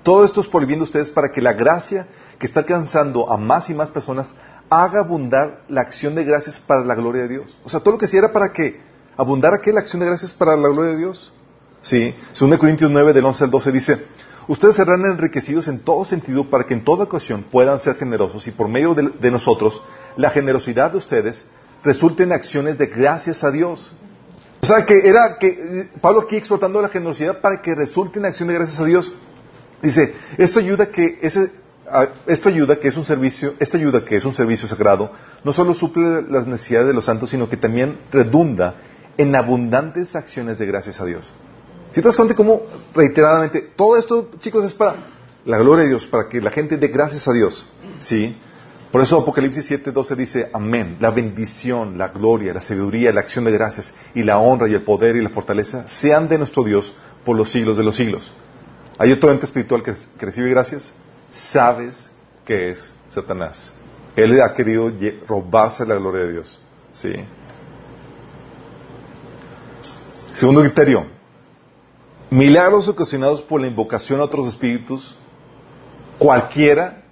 todo esto es por el bien de ustedes para que la gracia que está alcanzando a más y más personas haga abundar la acción de gracias para la gloria de Dios. O sea, todo lo que hacía era para que abundara que la acción de gracias para la gloria de Dios. Sí, según de Corintios 9 del 11 al 12 dice, ustedes serán enriquecidos en todo sentido para que en toda ocasión puedan ser generosos y por medio de nosotros la generosidad de ustedes resulte en acciones de gracias a Dios. O sea, que era que eh, Pablo aquí exhortando la generosidad para que resulte en acción de gracias a Dios. Dice, esto ayuda que ese esto ayuda que es un servicio, esta ayuda que es un servicio sagrado, no solo suple las necesidades de los santos, sino que también redunda en abundantes acciones de gracias a Dios. Si te das cuenta cómo reiteradamente todo esto, chicos, es para la gloria de Dios, para que la gente dé gracias a Dios. ¿Sí? Por eso Apocalipsis 7:12 dice, amén, la bendición, la gloria, la sabiduría, la acción de gracias y la honra y el poder y la fortaleza sean de nuestro Dios por los siglos de los siglos. Hay otro ente espiritual que, que recibe gracias, sabes que es Satanás. Él ha querido robarse la gloria de Dios. ¿Sí? Segundo criterio, milagros ocasionados por la invocación a otros espíritus, cualquiera,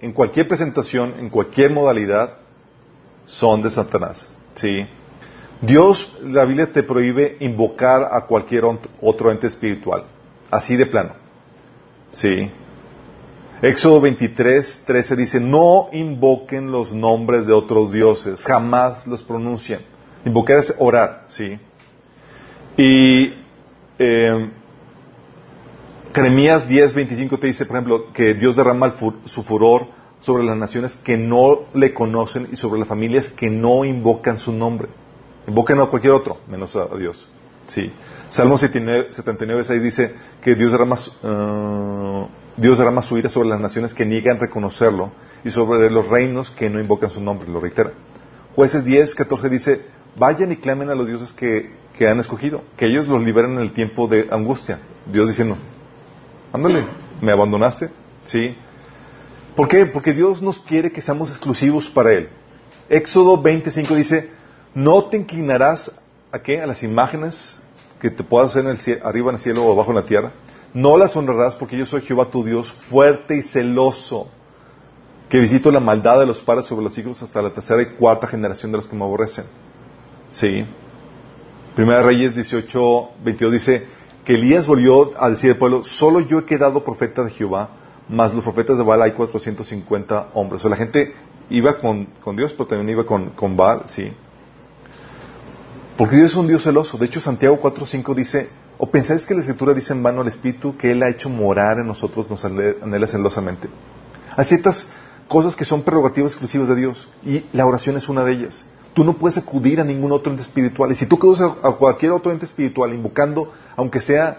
en cualquier presentación, en cualquier modalidad, son de Satanás. ¿Sí? Dios, la Biblia te prohíbe invocar a cualquier otro ente espiritual, así de plano. ¿Sí? Éxodo 23, 13 dice, no invoquen los nombres de otros dioses, jamás los pronuncien. Invocar es orar, ¿sí? Y eh, Jeremías 10, 25 te dice, por ejemplo, que Dios derrama el fu- su furor sobre las naciones que no le conocen y sobre las familias que no invocan su nombre. Invocan a cualquier otro, menos a Dios. Sí. Salmo 79, 79, 6 dice que Dios derrama, su- ah, Dios derrama su ira sobre las naciones que niegan reconocerlo y sobre los reinos que no invocan su nombre, lo reitera. Jueces 10, 14 dice, vayan y clamen a los dioses que, que han escogido, que ellos los liberen en el tiempo de angustia. Dios diciendo, ándale, ¿me abandonaste? Sí. ¿Por qué? Porque Dios nos quiere que seamos exclusivos para Él. Éxodo 25 dice, no te inclinarás a qué? A las imágenes que te puedas hacer en el cie- arriba en el cielo o abajo en la tierra. No las honrarás porque yo soy Jehová tu Dios, fuerte y celoso, que visito la maldad de los padres sobre los hijos hasta la tercera y cuarta generación de los que me aborrecen. Sí. Primera Reyes 18, 22 dice que Elías volvió a decir al pueblo, solo yo he quedado profeta de Jehová más los profetas de Baal hay 450 hombres. O sea, la gente iba con, Dios, pero también iba con, con Baal, sí. Porque Dios es un Dios celoso. De hecho, Santiago 4.5 dice, ¿o pensáis que la Escritura dice en vano al Espíritu que Él ha hecho morar en nosotros, nos anhela celosamente? Hay ciertas cosas que son prerrogativas exclusivas de Dios y la oración es una de ellas. Tú no puedes acudir a ningún otro ente espiritual. Y si tú acudes a cualquier otro ente espiritual invocando, aunque sea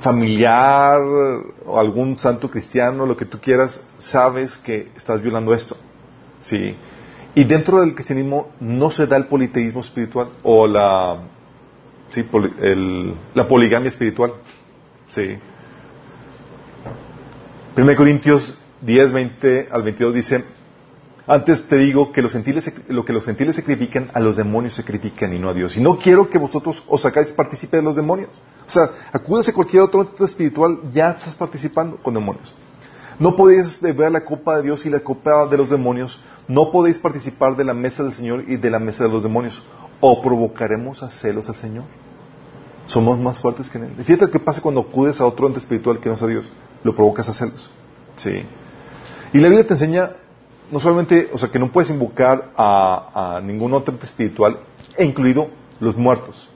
familiar o algún santo cristiano, lo que tú quieras, sabes que estás violando esto. ¿Sí? Y dentro del cristianismo no se da el politeísmo espiritual o la, sí, la poligamia espiritual. ¿Sí? 1 Corintios 10, 20 al 22 dice, antes te digo que los gentiles, lo que los gentiles sacrifican, a los demonios sacrifican y no a Dios. Y no quiero que vosotros os sacáis partícipe de los demonios. O sea, acúdase a cualquier otro ente espiritual, ya estás participando con demonios. No podéis beber la copa de Dios y la copa de los demonios. No podéis participar de la mesa del Señor y de la mesa de los demonios. O provocaremos a celos al Señor. Somos más fuertes que Él. fíjate lo que pasa cuando acudes a otro ente espiritual que no es a Dios. Lo provocas a celos. Sí. Y la Biblia te enseña no solamente, o sea, que no puedes invocar a, ningún otro ente espiritual, e incluido los muertos.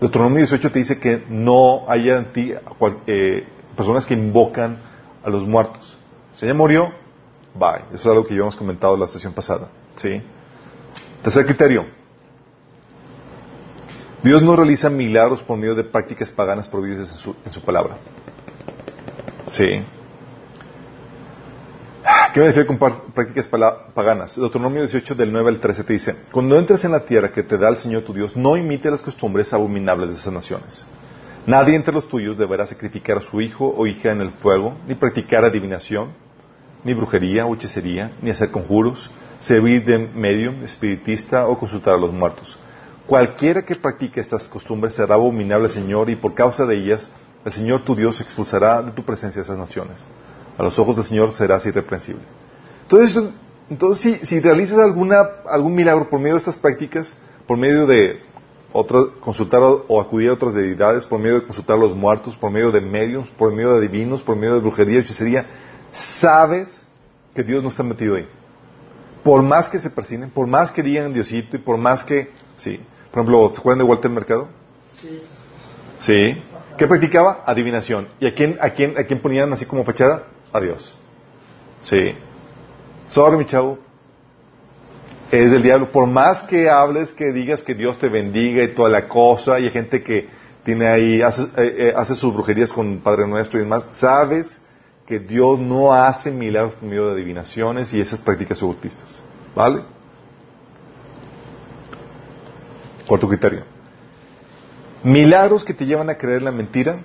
Deuteronomio 18 te dice que no haya en ti eh, personas que invocan a los muertos. Si ella murió, bye. Eso es algo que ya hemos comentado en la sesión pasada. ¿sí? Tercer criterio. Dios no realiza milagros por medio de prácticas paganas prohibidas en su, en su palabra. Sí. ¿Qué me refiero con prácticas paganas? Deuteronomio 18 del 9 al 13 te dice, cuando entres en la tierra que te da el Señor tu Dios, no imite las costumbres abominables de esas naciones. Nadie entre los tuyos deberá sacrificar a su hijo o hija en el fuego, ni practicar adivinación, ni brujería o hechicería, ni hacer conjuros, servir de medio, espiritista o consultar a los muertos. Cualquiera que practique estas costumbres será abominable al Señor y por causa de ellas el Señor tu Dios expulsará de tu presencia esas naciones a los ojos del Señor serás irreprensible. Entonces, entonces si, realizas alguna, algún milagro por medio de estas prácticas, por medio de consultar o, acudir a otras deidades, por medio de consultar a los muertos, por medio de medios, por medio de divinos, por medio de brujería, hechicería, sabes que Dios no está metido ahí. Por más que se persinen, por más que digan Diosito y por más que, sí. Por ejemplo, ¿se acuerdan de Walter Mercado? Sí. Sí. ¿Qué practicaba? Adivinación. ¿Y a quién, a quién, a quién ponían así como fachada? Adiós. Sí. Sorry, mi chavo. Es del diablo. Por más que hables, que digas que Dios te bendiga y toda la cosa, y hay gente que tiene ahí, hace, eh, eh, sus brujerías con Padre Nuestro y demás, sabes que Dios no hace milagros por medio de adivinaciones y esas prácticas ocultistas. ¿Vale? Cuarto criterio. Milagros que te llevan a creer la mentira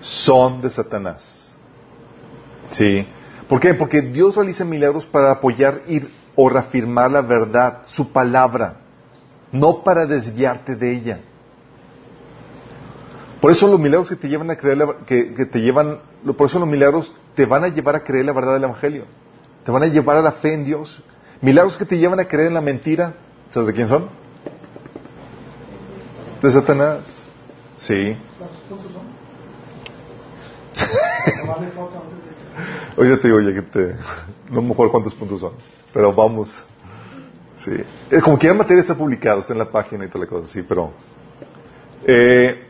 son de Satanás. Sí. ¿Por qué? Porque Dios realiza milagros para apoyar y, o reafirmar la verdad, su palabra, no para desviarte de ella. Por eso los milagros que te llevan a creer, que, te llevan, por eso los milagros te van a llevar a creer la verdad del Evangelio. Te van a llevar a la fe en Dios. Milagros que te llevan a creer en la mentira, ¿sabes de quién son? De Satanás. Sí. <laughs> Oye, te digo, oye, que te... No me acuerdo cuántos puntos son, pero vamos. Sí. Es como que ya materia está publicado, está en la página y toda la cosa, sí, pero... Eh,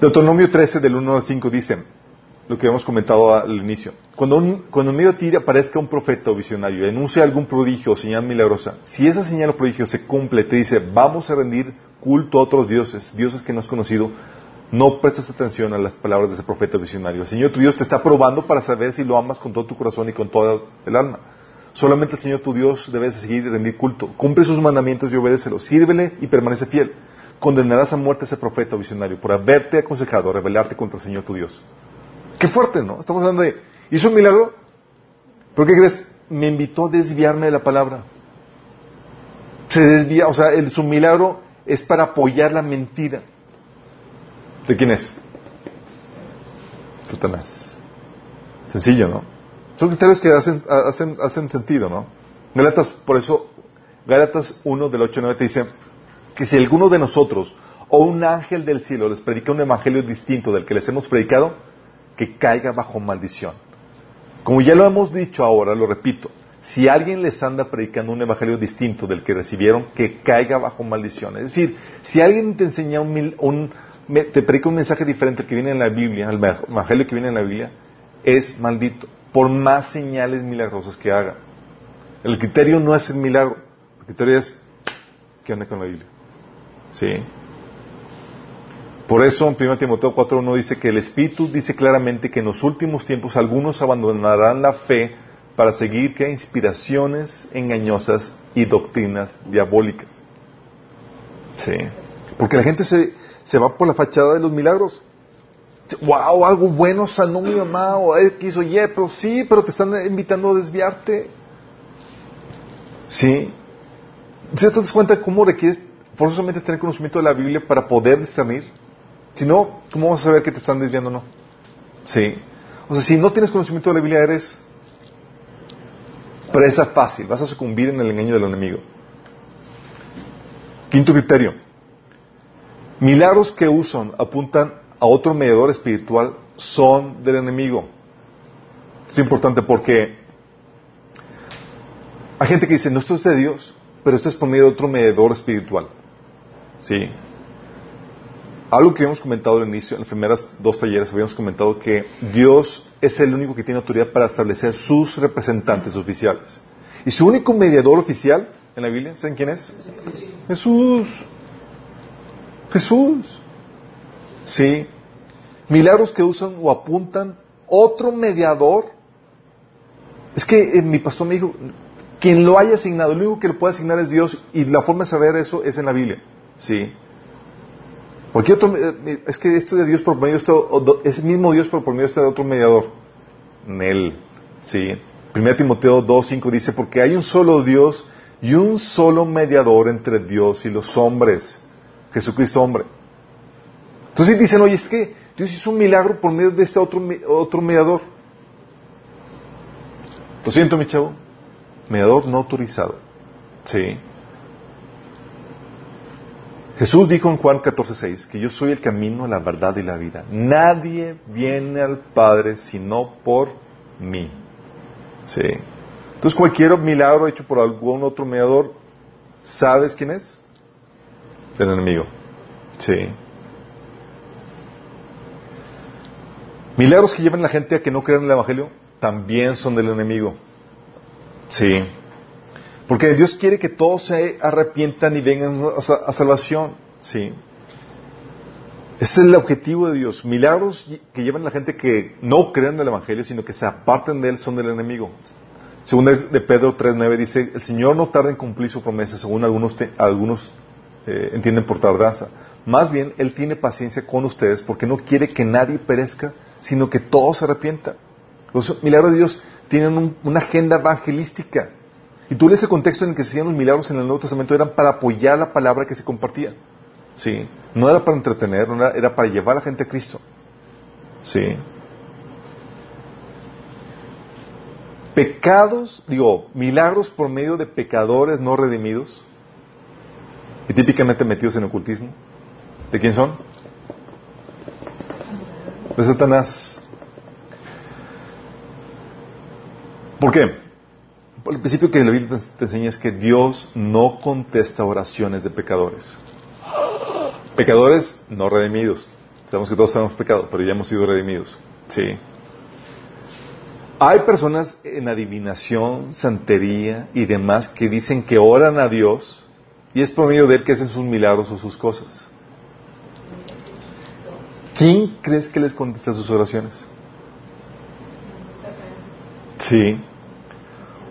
Deuteronomio 13, del 1 al 5, dice lo que hemos comentado al inicio. Cuando, un, cuando en medio de ti aparezca un profeta o visionario y enuncie algún prodigio o señal milagrosa, si esa señal o prodigio se cumple, te dice, vamos a rendir culto a otros dioses, dioses que no has conocido, no prestes atención a las palabras de ese profeta visionario. El Señor tu Dios te está probando para saber si lo amas con todo tu corazón y con toda el alma. Solamente el Señor tu Dios debes seguir y rendir culto. Cumple sus mandamientos y obedécelos. Sírvele y permanece fiel. Condenarás a muerte a ese profeta visionario por haberte aconsejado rebelarte contra el Señor tu Dios. Qué fuerte, ¿no? Estamos hablando de... ¿Hizo un milagro? ¿Por qué crees? Me invitó a desviarme de la palabra. Se desvía, o sea, su milagro es para apoyar la mentira. ¿De quién es? Satanás. Sencillo, ¿no? Son criterios que hacen, hacen, hacen sentido, ¿no? Gálatas, por eso, Gálatas 1 del 8 9 te dice que si alguno de nosotros o un ángel del cielo les predica un evangelio distinto del que les hemos predicado, que caiga bajo maldición. Como ya lo hemos dicho ahora, lo repito, si alguien les anda predicando un evangelio distinto del que recibieron, que caiga bajo maldición. Es decir, si alguien te enseña un, te predica un mensaje diferente al que viene en la Biblia, el evangelio que viene en la Biblia, es maldito, por más señales milagrosas que haga. El criterio no es el milagro, el criterio es qué onda con la Biblia. ¿Sí? Por eso en 1 Timoteo 4.1 dice que el Espíritu dice claramente que en los últimos tiempos algunos abandonarán la fe para seguir que inspiraciones engañosas y doctrinas diabólicas. Sí. Porque la gente se, se va por la fachada de los milagros. Wow, algo bueno sanó mi mamá o X o Y, pero sí, pero te están invitando a desviarte. Sí. ¿Se te das cuenta cómo requieres forzosamente tener conocimiento de la Biblia para poder discernir? Si no, ¿cómo vas a saber que te están desviando o no? Sí. O sea, si no tienes conocimiento de la Biblia, eres presa fácil. Vas a sucumbir en el engaño del enemigo. Quinto criterio. Milagros que usan apuntan a otro mediador espiritual son del enemigo. Es importante porque hay gente que dice, no, esto es de Dios, pero esto es por medio de otro mediador espiritual. ¿Sí? algo que habíamos comentado al inicio, en las primeras dos talleres, habíamos comentado que Dios es el único que tiene autoridad para establecer sus representantes oficiales. Y su único mediador oficial en la Biblia, ¿saben quién es? Jesús. Jesús. Sí. Milagros que usan o apuntan otro mediador. Es que eh, mi pastor me dijo, quien lo haya asignado, el único que lo puede asignar es Dios y la forma de saber eso es en la Biblia. Sí. Porque otro, eh, es que esto de Dios por medio de es el mismo Dios por medio de este otro mediador. En él. Sí. 1 Timoteo 2.5 dice, porque hay un solo Dios y un solo mediador entre Dios y los hombres. Jesucristo hombre. Entonces dicen, oye, es que Dios hizo un milagro por medio de este otro, otro mediador. Lo siento, mi chavo. Mediador no autorizado. Sí. Jesús dijo en Juan 14:6 que yo soy el camino, la verdad y la vida. Nadie viene al Padre sino por mí. ¿Sí? Entonces cualquier milagro hecho por algún otro mediador, ¿sabes quién es? El enemigo. Sí. Milagros que llevan a la gente a que no crean en el Evangelio también son del enemigo. Sí. Porque Dios quiere que todos se arrepientan y vengan a, salvación. Sí. Ese es el objetivo de Dios. Milagros que llevan a la gente que no crean en el Evangelio, sino que se aparten de él, son del enemigo. Según de Pedro 3.9 dice, el Señor no tarda en cumplir su promesa, según algunos, algunos eh, entienden por tardanza. Más bien, Él tiene paciencia con ustedes porque no quiere que nadie perezca, sino que todos se arrepientan. Los milagros de Dios tienen una agenda evangelística. Y tú lees el contexto en el que se hacían los milagros en el Nuevo Testamento, eran para apoyar la palabra que se compartía. ¿Sí? No era para entretener, era, para llevar a la gente a Cristo. ¿Sí? Pecados, digo, milagros por medio de pecadores no redimidos y típicamente metidos en ocultismo. ¿De quién son? De Satanás. ¿Por qué? el principio que la Biblia te enseña es que Dios no contesta oraciones de pecadores. Pecadores no redimidos. Sabemos que todos tenemos pecado, pero ya hemos sido redimidos. Sí. Hay personas en adivinación, santería y demás que dicen que oran a Dios y es por medio de Él que hacen sus milagros o sus cosas. ¿Quién crees que les contesta sus oraciones? Sí.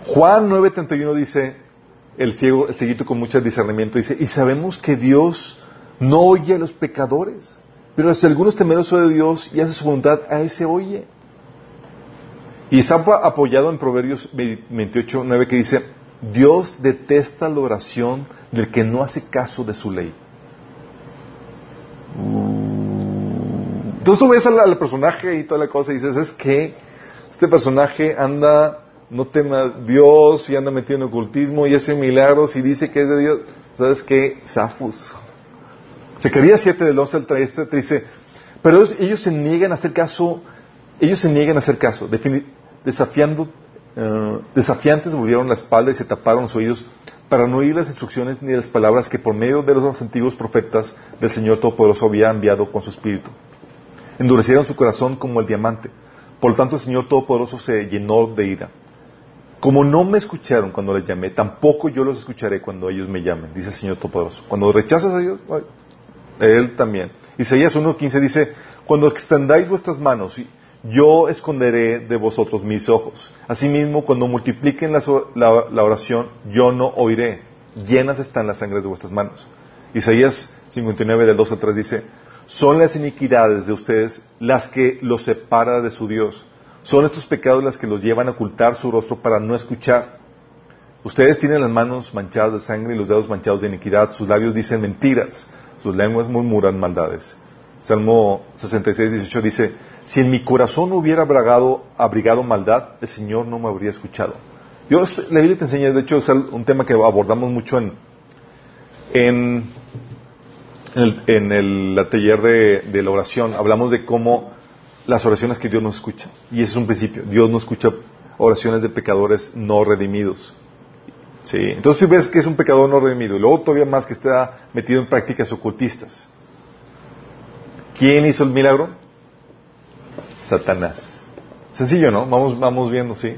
Juan 9:31 dice, el ciego, el cieguito con mucho discernimiento dice, y sabemos que Dios no oye a los pecadores, pero si alguno es temeroso de Dios y hace su voluntad, a ese oye. Y está apoyado en Proverbios 28:9 que dice, Dios detesta la oración del que no hace caso de su ley. Entonces tú ves al, personaje y toda la cosa y dices, es que este personaje anda no teme a Dios y anda metido en ocultismo y hace milagros y dice que es de Dios. ¿Sabes qué? Zafus. Se quería 7 del 11 al 13 dice, pero ellos, se niegan a hacer caso ellos se niegan a hacer caso, desafiando, eh, desafiantes volvieron la espalda y se taparon los oídos para no oír las instrucciones ni las palabras que por medio de los antiguos profetas del Señor Todopoderoso había enviado con su espíritu. Endurecieron su corazón como el diamante. Por lo tanto, el Señor Todopoderoso se llenó de ira. Como no me escucharon cuando les llamé, tampoco yo los escucharé cuando ellos me llamen, dice el Señor Todopoderoso. Cuando rechazas a Dios, Él también. Isaías 1.15 dice, cuando extendáis vuestras manos, yo esconderé de vosotros mis ojos. Asimismo, cuando multipliquen la, oración, yo no oiré. Llenas están las sangres de vuestras manos. Isaías 59 del 2 al 3 dice, son las iniquidades de ustedes las que los separa de su Dios. Son estos pecados las que los llevan a ocultar su rostro para no escuchar. Ustedes tienen las manos manchadas de sangre y los dedos manchados de iniquidad. Sus labios dicen mentiras. Sus lenguas murmuran maldades. Salmo 66, 18 dice, si en mi corazón hubiera abrigado, abrigado maldad, el Señor no me habría escuchado. Yo, la Biblia te enseña, de hecho, es un tema que abordamos mucho en, el, taller de, de, la oración. Hablamos de cómo las oraciones que Dios no escucha. Y ese es un principio. Dios no escucha oraciones de pecadores no redimidos. Sí. Entonces, si ves que es un pecador no redimido, y luego todavía más que está metido en prácticas ocultistas, ¿Quién hizo el milagro? Satanás. Sencillo, ¿no? Vamos, vamos viendo, sí.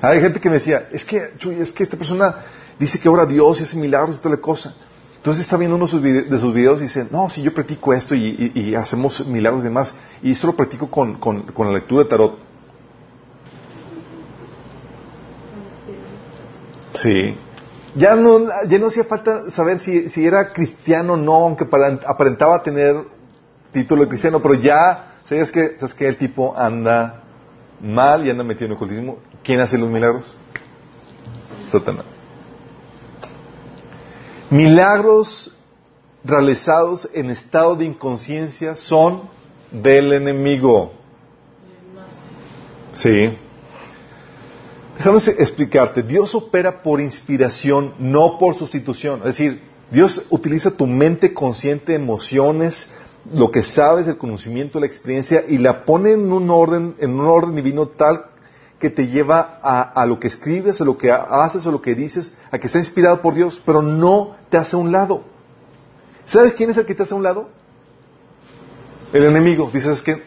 Hay gente que me decía, es que, Chuy, es que esta persona dice que ora Dios y hace milagros y toda la cosa. Entonces está viendo uno de sus videos y dice, no, si yo practico esto y, hacemos milagros y demás, y esto lo practico con, la lectura de tarot. Sí. Ya no, ya no hacía falta saber si, si era cristiano o no, aunque aparentaba tener título de cristiano, pero ya, ¿sabes que, ¿sabes que el tipo anda mal y anda metido en ocultismo? ¿Quién hace los milagros? Satanás. Milagros realizados en estado de inconsciencia son del enemigo. Sí. Déjame explicarte. Dios opera por inspiración, no por sustitución. Es decir, Dios utiliza tu mente consciente, emociones, lo que sabes, el conocimiento, la experiencia, y la pone en un orden, en un orden divino tal que te lleva a, lo que escribes, a lo que haces, o lo que dices, a que sea inspirado por Dios, pero no te hace a un lado. ¿Sabes quién es el que te hace a un lado? El enemigo. Dices que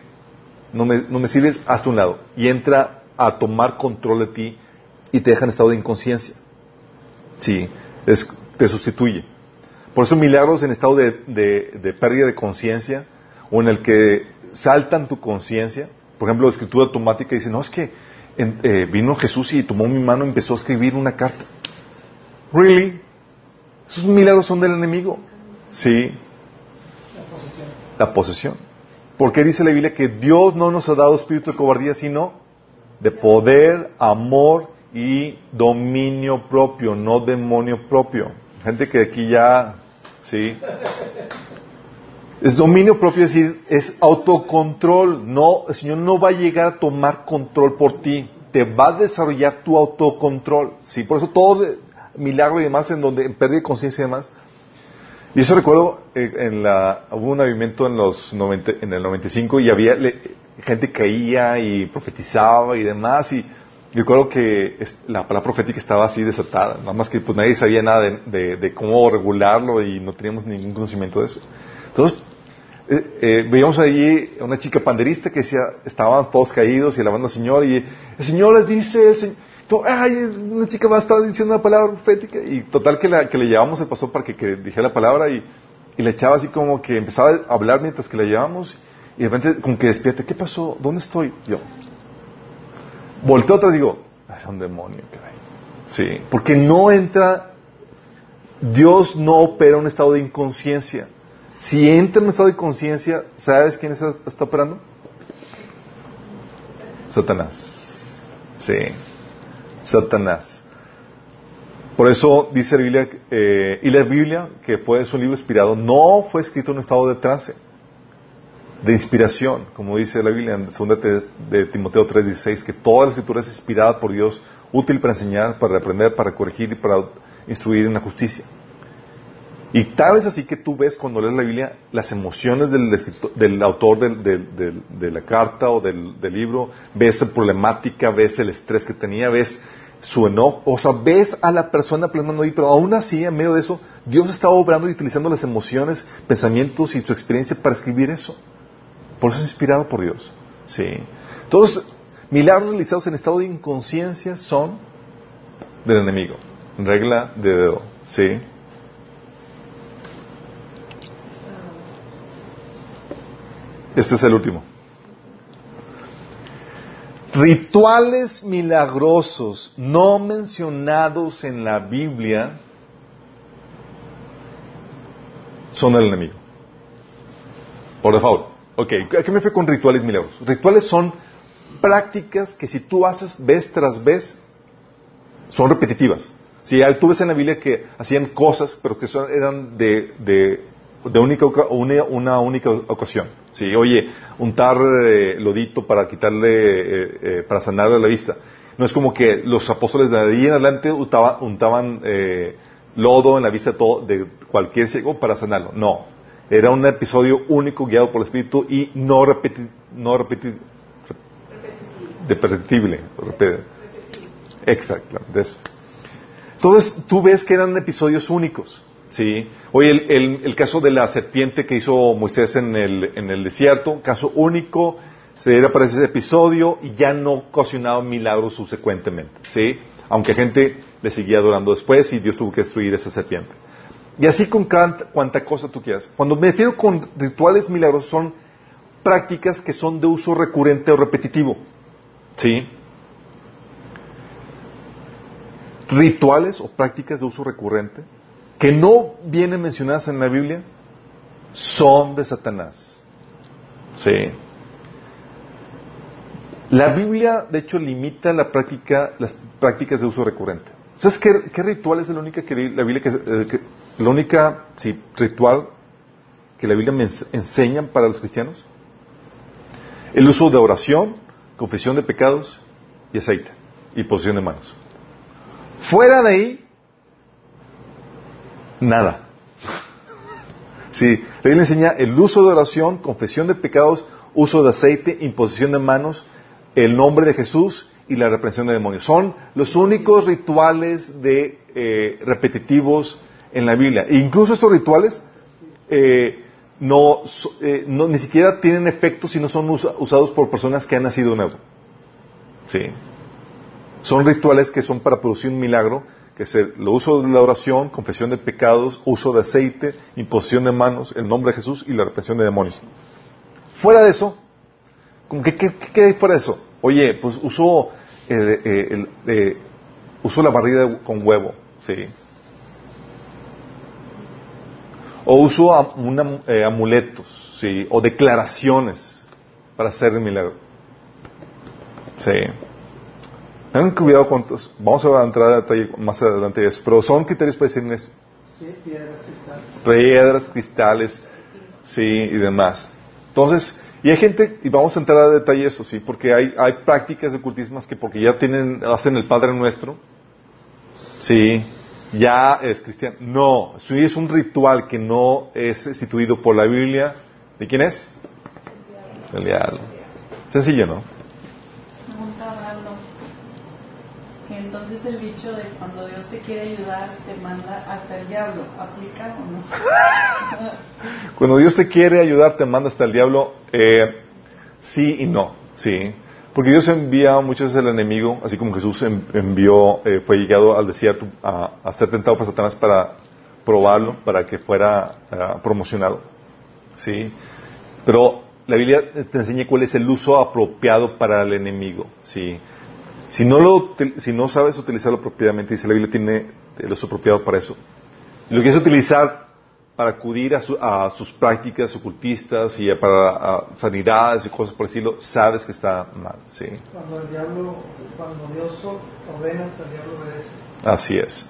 no me, no me sirves, hazte a un lado. Y entra a tomar control de ti y te deja en estado de inconsciencia. Sí, te sustituye. Por eso milagros en estado de, pérdida de conciencia o en el que saltan tu conciencia. Por ejemplo, la escritura automática dice, no, es que eh, vino Jesús y tomó mi mano y empezó a escribir una carta. ¿Really? Esos milagros son del enemigo. Sí. La posesión. La posesión. ¿Por qué dice la Biblia que Dios no nos ha dado espíritu de cobardía, sino de poder, amor y dominio propio, no demonio propio? Gente que aquí ya ¿Sí? Es dominio propio, es decir, es autocontrol. No, el Señor no va a llegar a tomar control por ti. Te va a desarrollar tu autocontrol. ¿Sí? Por eso todo milagro y demás, en donde pérdida de conciencia y demás. Y eso recuerdo, eh, en la, hubo un avivamiento en, los en el 95 y había gente caía y profetizaba y demás. Y recuerdo que la palabra profética estaba así desatada, nada más que pues nadie sabía nada de, cómo regularlo y no teníamos ningún conocimiento de eso. Entonces, eh, eh, veíamos allí una chica panderista que decía, estaban todos caídos y alabando al Señor y el Señor les dice, el Señor, ay, una chica va a estar diciendo una palabra profética y total que, la, que le llevamos el pastor para que, que dijera la palabra y, y echaba así como que empezaba a hablar mientras que la llevamos y de repente como que despierta, ¿qué pasó? ¿Dónde estoy? Yo, volteo atrás y digo, es un demonio, caray. Sí, porque no entra, Dios no opera un estado de inconsciencia. Si entra en un estado de conciencia, ¿sabes quién está, operando? Satanás. Sí, Satanás. Por eso dice la Biblia, eh, y la Biblia, que fue su libro inspirado, no fue escrito en un estado de trance de inspiración, como dice la Biblia en 2 de Timoteo 3:16, que toda la escritura es inspirada por Dios, útil para enseñar, para reprender, para corregir y para instruir en la justicia. Y tal es así que tú ves cuando lees la Biblia las emociones del, del autor de la carta o del, libro, ves la problemática, ves el estrés que tenía, ves su enojo, o sea, ves a la persona plasmando ahí, pero aún así, en medio de eso, Dios está obrando y utilizando las emociones, pensamientos y su experiencia para escribir eso. Por eso es inspirado por Dios. Sí. Todos milagros realizados en estado de inconsciencia son del enemigo. Regla de dedo. Sí. Este es el último. Rituales milagrosos no mencionados en la Biblia son el enemigo. Por favor. Ok, ¿a qué me fui con rituales milagrosos? Rituales son prácticas que si tú haces vez tras vez, son repetitivas. Si tú ves en la Biblia que hacían cosas, pero que son, eran de, de, de única, una, una, única ocasión. Sí, oye, untar eh, lodito para quitarle, eh, eh, para sanarle la vista. No es como que los apóstoles de ahí en adelante untaban lodo en la vista todo, de cualquier ciego para sanarlo. No, era un episodio único guiado por el Espíritu y no, repeti, no repeti, repetible. Exactamente, eso. Entonces, tú ves que eran episodios únicos. ¿sí? Oye, el, el, caso de la serpiente que hizo Moisés en el, en el desierto, caso único, se era para ese episodio y ya no ocasionaba milagros subsecuentemente. ¿sí? Aunque gente le seguía adorando después y Dios tuvo que destruir esa serpiente. Y así con cuanta cosa tú quieras. Cuando me refiero con rituales milagrosos son prácticas que son de uso recurrente o repetitivo. ¿Sí? Rituales o prácticas de uso recurrente que no vienen mencionadas en la Biblia son de Satanás. ¿Sí? La Biblia, de hecho, limita la práctica, las prácticas de uso recurrente. ¿Sabes qué, qué ritual es la única que la Biblia que, eh, la única ritual que la Biblia me enseña para los cristianos? El uso de oración, confesión de pecados y aceite y posición de manos. Fuera de ahí, nada. <laughs> Sí, la Biblia enseña el uso de oración, confesión de pecados, uso de aceite, imposición de manos, el nombre de Jesús y la reprensión de demonios. Son los únicos rituales de eh, repetitivos en la Biblia. E incluso estos rituales eh, no, eh, no, ni siquiera tienen efecto si no son usados por personas que han nacido nuevo. ¿Sí? Son rituales que son para producir un milagro, que es el, uso de la oración, confesión de pecados, uso de aceite, imposición de manos, el nombre de Jesús y la represión de demonios. Fuera de eso, ¿qué, qué, hay fuera de eso? Oye, pues uso, eh, eh, uso la barrida con huevo, ¿sí? O uso eh, amuletos, ¿sí? O declaraciones para hacer el milagro. Sí. Tengan cuidado con Vamos a entrar a detalle más adelante de eso. Pero son criterios para decirles eso. Piedras cristales. Piedras, cristales, sí, y demás. Entonces, y hay gente, y vamos a entrar a detalle eso, sí, porque hay, hay prácticas de ocultismas que porque ya tienen, hacen el Padre Nuestro, sí, ya es cristiano. No, es un ritual que no es instituido por la Biblia. ¿De quién es? El diablo. Sencillo, ¿no? entonces el dicho de cuando Dios te quiere ayudar, te manda hasta el diablo, ¿aplica o no? <laughs> cuando Dios te quiere ayudar, te manda hasta el diablo, eh, sí y no, sí. Porque Dios envía muchas veces al enemigo, así como Jesús envió, eh, fue llegado al desierto a, ser tentado por Satanás para probarlo, para que fuera eh, promocionado. ¿Sí? Pero la Biblia te enseña cuál es el uso apropiado para el enemigo. ¿Sí? Si no, lo, si no sabes utilizarlo propiamente, dice la Biblia tiene el uso apropiado para eso. Lo que es utilizar para acudir a, sus prácticas ocultistas y para sanidades y cosas por decirlo, sabes que está mal. ¿sí? Cuando el diablo, cuando Dios ordena, el diablo obedece. Así es.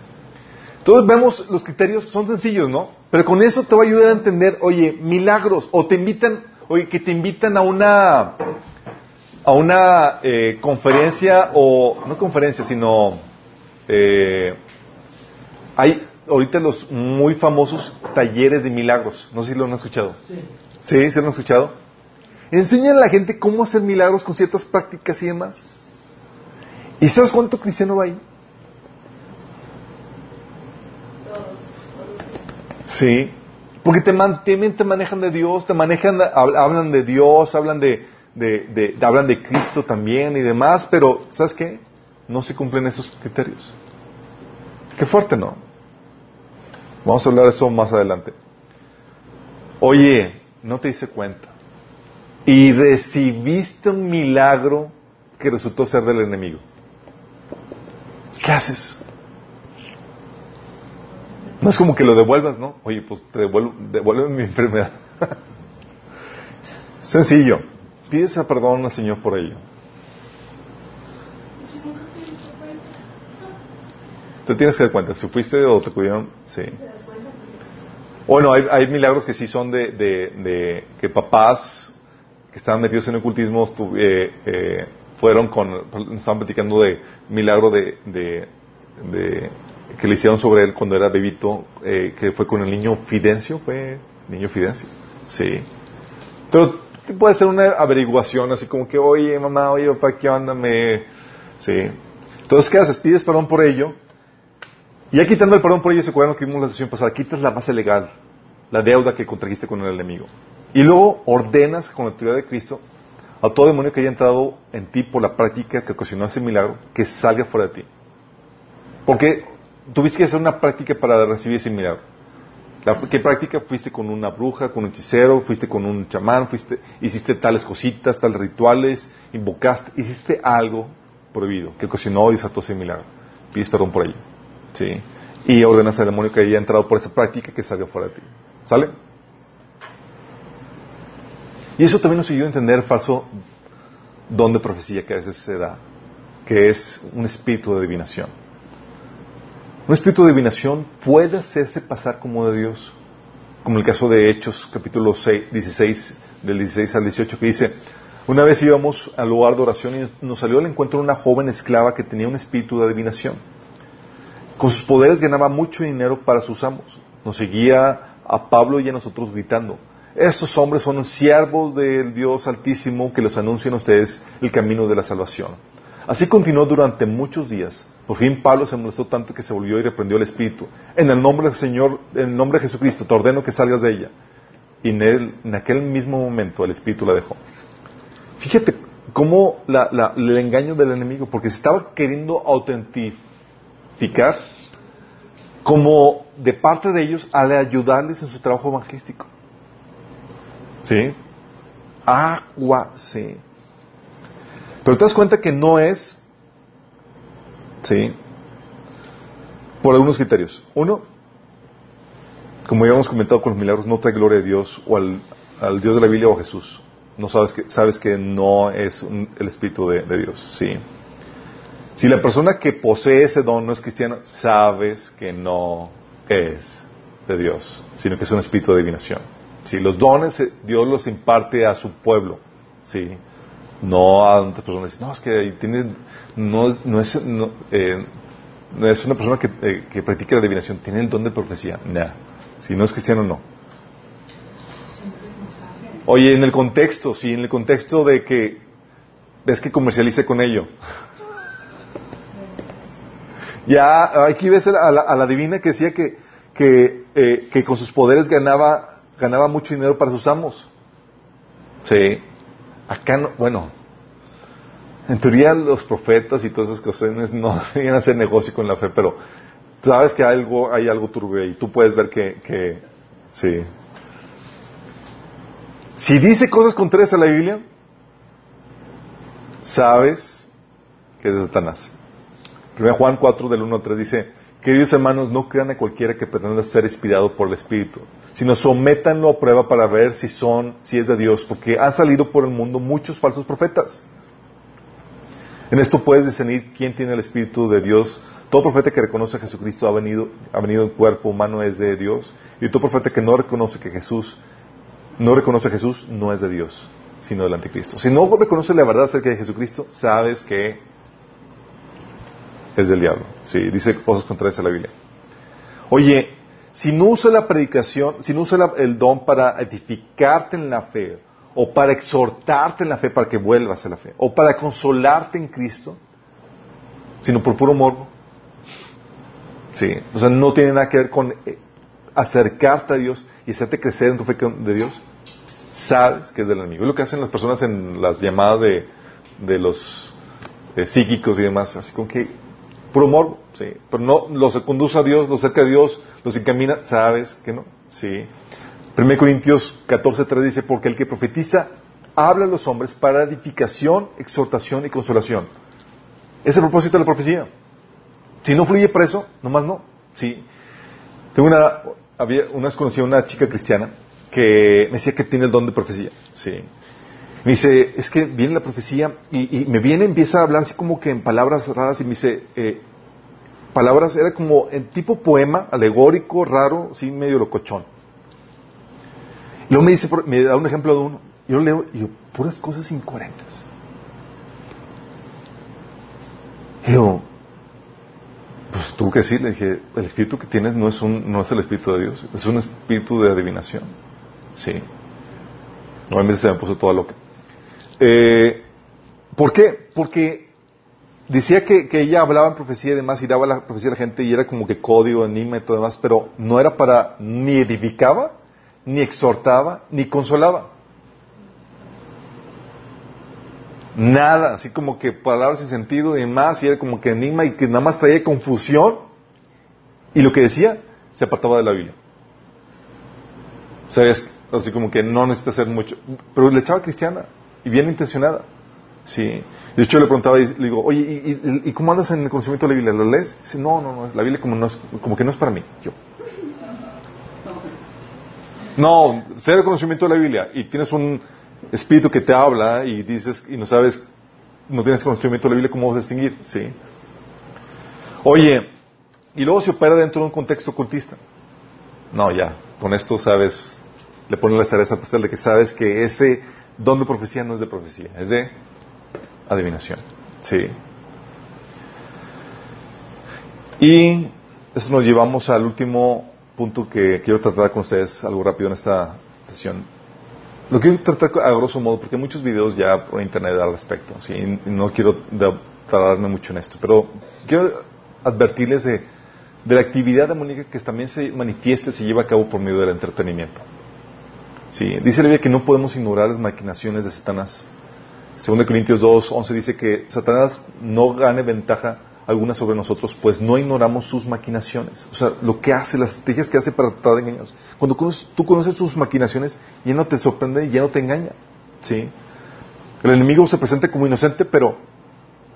Entonces vemos, los criterios son sencillos, ¿no? Pero con eso te va a ayudar a entender, oye, milagros, o te invitan, oye, que te invitan a una, a una eh, conferencia, o, no conferencia, sino, eh, hay ahorita los muy famosos talleres de milagros. No sé si lo han escuchado. Sí. ¿Sí? ¿Se lo han escuchado? Enseñan a la gente cómo hacer milagros con ciertas prácticas y demás. ¿Y sabes cuánto cristiano va ahí? Sí. Porque te, man, te, manejan de Dios, te manejan, hablan de Dios, hablan de, de, de, hablan de Cristo también y demás, pero ¿sabes qué? No se cumplen esos criterios. Qué fuerte, ¿no? Vamos a hablar de eso más adelante. Oye, no te diste cuenta. Y recibiste un milagro que resultó ser del enemigo. ¿Qué haces? No es como que lo devuelvas, ¿no? Oye, pues te devuelvo, devuelve mi enfermedad. <laughs> Sencillo. Pides perdón al Señor por ello. Te tienes que dar cuenta. Si fuiste o te pudieron, sí. Bueno, hay, hay milagros que sí son de, de, de, que papás que estaban metidos en ocultismo eh, eh, fueron con, estaban platicando de milagro de, de, de, que le hicieron sobre él cuando era bebito, eh, que fue con el niño Fidencio, fue niño Fidencio, sí. Pero puede ser una averiguación, así como que, oye, mamá, oye, papá, ¿qué onda? Me... Sí. Entonces, ¿qué haces? Pides perdón por ello. Y ya quitando el perdón por ello, se acuerdan que vimos la sesión pasada, quitas la base legal, la deuda que contrajiste con el enemigo. Y luego ordenas con la autoridad de Cristo a todo demonio que haya entrado en ti por la práctica que ocasionó ese milagro, que salga fuera de ti. Porque tuviste que hacer una práctica para recibir ese milagro. ¿Qué práctica? Fuiste con una bruja, con un hechicero, fuiste con un chamán, fuiste, hiciste tales cositas, tales rituales, invocaste, hiciste algo prohibido que ocasionó y desató ese milagro. Pides perdón por ello. ¿Sí? Y ordenas al demonio que haya entrado por esa práctica que salga fuera de ti. ¿Sale? Y eso también nos ayuda a entender el falso don de profecía que a veces se da, que es un espíritu de adivinación. Un espíritu de adivinación puede hacerse pasar como de Dios, como el caso de Hechos, capítulo 6, 16, del 16 al 18, que dice, una vez íbamos al lugar de oración y nos salió al encuentro una joven esclava que tenía un espíritu de adivinación. Con sus poderes ganaba mucho dinero para sus amos. Nos seguía a Pablo y a nosotros gritando, estos hombres son siervos del Dios Altísimo que les anuncian a ustedes el camino de la salvación. Así continuó durante muchos días. Por fin Pablo se molestó tanto que se volvió y reprendió al Espíritu. En el nombre del Señor, en el nombre de Jesucristo, te ordeno que salgas de ella. Y en, aquel mismo momento el Espíritu la dejó. Fíjate cómo el engaño del enemigo, porque estaba queriendo autentificar como de parte de ellos al ayudarles en su trabajo evangelístico. ¿Sí? Agua, sí. Pero te das cuenta que no es, ¿sí? Por algunos criterios. Uno, como ya hemos comentado con los milagros, no trae gloria a Dios o al, Dios de la Biblia o a Jesús. No sabes que, sabes que no es el Espíritu de, Dios, ¿sí? Si la persona que posee ese don no es cristiana, sabes que no es de Dios, sino que es un espíritu de adivinación. Si los dones eh, Dios los imparte a su pueblo, ¿sí? No a otras personas. No, es que tiene, no, no, es, no, eh, no es una persona que, eh, que, practica la adivinación, tiene el don de profecía. Nah. Si no es cristiano, no. Oye, en el contexto, sí, en el contexto de que ves que comercialice con ello. Ya, aquí ves a la, a la divina que decía que, eh, que con sus poderes ganaba ganaba mucho dinero para sus amos. Sí. Acá no, bueno, en teoría los profetas y todas esas cosas no <laughs> deberían hacer negocio con la fe, pero sabes que algo, hay algo turbio y tú puedes ver que, que sí. Si dice cosas contrarias a la Biblia, sabes que es de Satanás. 1 Juan 4 del 1 al 3 dice, Queridos hermanos, no crean a cualquiera que pretenda ser inspirado por el Espíritu, sino sométanlo a prueba para ver si son, si es de Dios, porque han salido por el mundo muchos falsos profetas. En esto puedes discernir quién tiene el Espíritu de Dios. Todo profeta que reconoce a Jesucristo ha venido, ha venido en cuerpo humano es de Dios, y todo profeta que no reconoce que Jesús, no reconoce a Jesús, no es de Dios, sino del anticristo. Si no reconoce la verdad acerca de Jesucristo, sabes que es del diablo. Sí, dice cosas contrarias a la Biblia. Oye, si no usa la predicación, si no usa el don para edificarte en la fe, o para exhortarte en la fe para que vuelvas a la fe, o para consolarte en Cristo, sino por puro morbo. Sí, o sea, no tiene nada que ver con eh, acercarte a Dios y hacerte crecer en tu fe de Dios. Sabes que es del enemigo. Es lo que hacen las personas en las llamadas de, de los eh, psíquicos y demás, así con que puro morbo, sí, pero no los conduce a Dios, los acerca a Dios, los encamina, sabes que no, sí. 1 Corintios 14.3 dice, porque el que profetiza habla a los hombres para edificación, exhortación y consolación. Es el propósito de la profecía. Si no fluye preso, nomás no. Sí. Tengo una, había, una vez conocí a una chica cristiana que me decía que tiene el don de profecía. Sí. Me dice, es que viene la profecía y, me viene, empieza a hablar así como que en palabras raras y me dice, eh, palabras, era como en tipo poema, alegórico, raro, sí, medio locochón. Y luego me dice, me da un ejemplo de uno. Yo leo y yo, puras cosas incoherentes. Y yo, pues tuve que decirle, dije, el espíritu que tienes no es, un, no es el espíritu de Dios, es un espíritu de adivinación. Sí. Normalmente se me puso toda loca. Eh, ¿Por qué? Porque decía que, ella hablaba en profecía y demás y daba la profecía a la gente y era como que código, anima y todo demás, pero no era para, ni edificaba, ni exhortaba, ni consolaba. Nada, así como que palabras sin sentido y demás, y era como que anima y que nada más traía confusión. Y lo que decía se apartaba de la Biblia. ¿Sabes? Así como que no necesita hacer mucho. Pero le echaba cristiana y bien intencionada. Sí. De hecho, le preguntaba y le digo, oye, ¿y, cómo andas en el conocimiento de la Biblia? ¿La lees? Dice, no, no, no, la Biblia como, no es, como que no es para mí. Yo. No, ser el conocimiento de la Biblia y tienes un espíritu que te habla y dices y no sabes, no tienes conocimiento de la Biblia, ¿cómo vas a distinguir? Sí. Oye, y luego se opera dentro de un contexto ocultista. No, ya, con esto sabes, le pones la cereza pastel de que sabes que ese don de profecía no es de profecía, es de adivinación. Sí. Y eso nos llevamos al último punto que quiero tratar con ustedes algo rápido en esta sesión. Lo quiero tratar a grosso modo porque hay muchos videos ya por internet al respecto, ¿sí? y no quiero tardarme mucho en esto, pero quiero advertirles de, de la actividad demoníaca que también se manifiesta y se lleva a cabo por medio del entretenimiento. Sí, dice la Biblia que no podemos ignorar las maquinaciones de Satanás. Segundo Corintios 2, 11 dice que Satanás no gane ventaja alguna sobre nosotros, pues no ignoramos sus maquinaciones. O sea, lo que hace, las estrategias que hace para tratar de engañarnos. Cuando tú conoces sus maquinaciones, ya no te sorprende ya no te engaña. ¿Sí? El enemigo se presenta como inocente, pero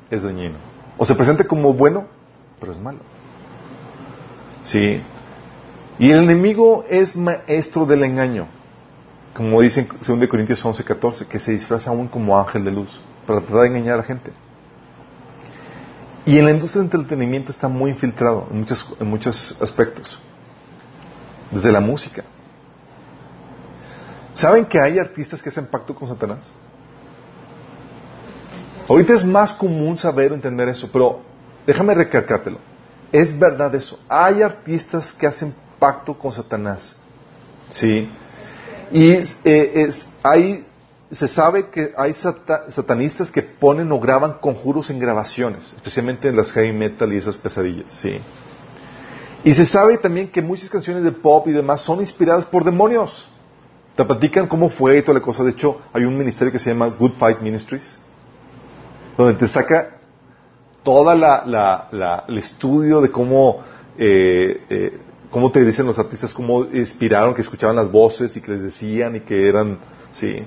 es dañino. O se presenta como bueno, pero es malo. ¿Sí? Y el enemigo es maestro del engaño como dicen en 2 Corintios 11, 14, que se disfraza aún como ángel de luz para tratar de engañar a la gente. Y en la industria del entretenimiento está muy infiltrado en muchos, en muchos aspectos, desde la música. ¿Saben que hay artistas que hacen pacto con Satanás? Ahorita es más común saber o entender eso, pero déjame recalcártelo. Es verdad eso. Hay artistas que hacen pacto con Satanás. ¿Sí? Y eh, es, hay, se sabe que hay satanistas que ponen o graban conjuros en grabaciones, especialmente en las heavy metal y esas pesadillas, sí. Y se sabe también que muchas canciones de pop y demás son inspiradas por demonios. Te platican cómo fue y toda la cosa. De hecho, hay un ministerio que se llama Good Fight Ministries, donde te saca toda la, la, el estudio de cómo eh, eh, cómo te dicen los artistas, cómo inspiraron, que escuchaban las voces y que les decían y que eran, sí.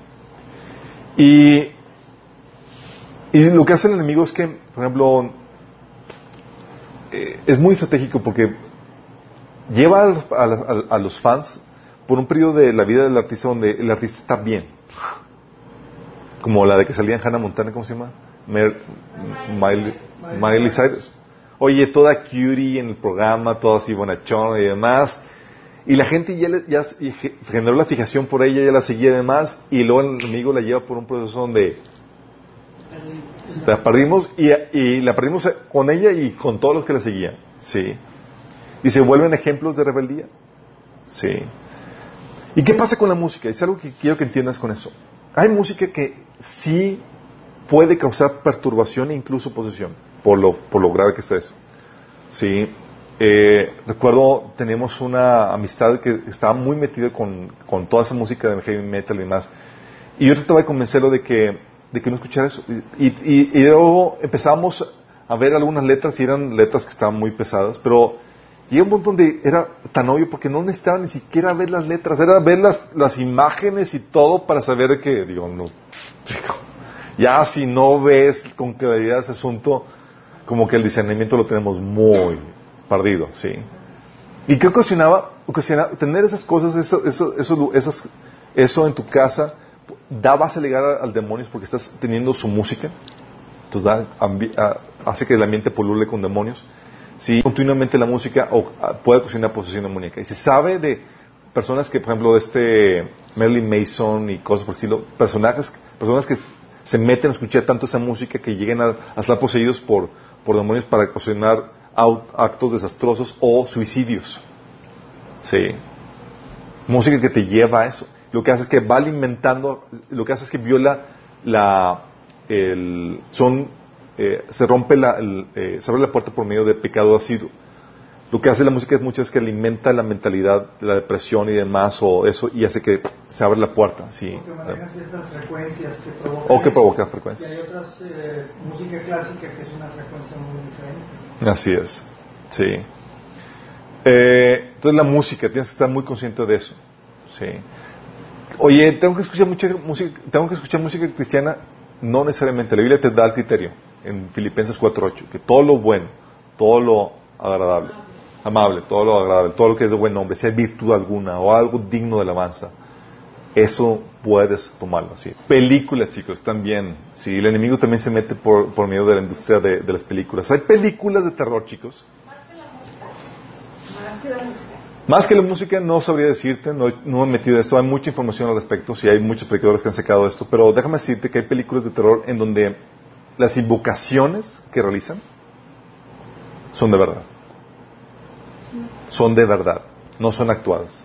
Y, y lo que hace el enemigo es que, por ejemplo, eh, es muy estratégico porque lleva a, los fans por un periodo de la vida del artista donde el artista está bien. Como la de que salía en Hannah Montana, ¿cómo se llama? Miley Cyrus oye, toda cutie en el programa, toda así bonachona y demás. Y la gente ya, ya generó la fijación por ella, ya la seguía y demás, y luego el amigo la lleva por un proceso donde la perdimos y, la perdimos con ella y con todos los que la seguían. Sí. Y se vuelven ejemplos de rebeldía. Sí. ¿Y qué pasa con la música? Es algo que quiero que entiendas con eso. Hay música que sí puede causar perturbación e incluso posesión, por lo, por lo grave que está eso. Sí. Eh, recuerdo, tenemos una amistad que estaba muy metida con, con, toda esa música de heavy metal y demás. Y yo trataba de convencerlo de que, de que no escuchara eso. Y, y, luego empezamos a ver algunas letras y eran letras que estaban muy pesadas, pero llega un punto donde era tan obvio porque no necesitaba ni siquiera ver las letras, era ver las, las imágenes y todo para saber que, digo, no, <laughs> ya si no ves con claridad ese asunto, como que el discernimiento lo tenemos muy perdido, ¿sí? ¿Y qué ocasionaba? tener esas cosas, eso, eso, eso, eso en tu casa, da base legal al demonio porque estás teniendo su música, entonces da, hace que el ambiente polule con demonios. Si continuamente la música o, puede ocasionar posesión demoníaca. Y se sabe de personas que, por ejemplo, este Marilyn Mason y cosas por el estilo, personajes, personas que se meten a escuchar tanto esa música que lleguen a, estar poseídos por, por demonios para ocasionar actos desastrosos o suicidios. Sí. Música que te lleva a eso. Lo que hace es que va alimentando, lo que hace es que viola la, el, son, eh, se rompe la, el, eh, se abre la puerta por medio de pecado ácido. Lo que hace la música es muchas veces que alimenta la mentalidad, la depresión y demás, o eso, y hace que se abra la puerta. Sí. O que maneja ciertas frecuencias que provocan. O que provocan frecuencias. Y hay otras, eh, música clásica que es una frecuencia muy diferente. Así es. Sí. Eh, entonces la música, tienes que estar muy consciente de eso. Sí. Oye, tengo que escuchar mucha música, tengo que escuchar música cristiana, no necesariamente. La Biblia te da el criterio en Filipenses 4:8, que todo lo bueno, todo lo agradable, amable, todo lo agradable, todo lo que es de buen nombre, sea virtud alguna o algo digno de alabanza, eso puedes tomarlo. ¿sí? Películas, chicos, también. Sí, el enemigo también se mete por, por medio de la industria de, de, las películas. Hay películas de terror, chicos. Más que la música. Más que la música. Más que la música, no sabría decirte, no, no he metido esto, hay mucha información al respecto, sí hay muchos predicadores que han sacado esto, pero déjame decirte que hay películas de terror en donde las invocaciones que realizan son de verdad. Son de verdad, no son actuadas.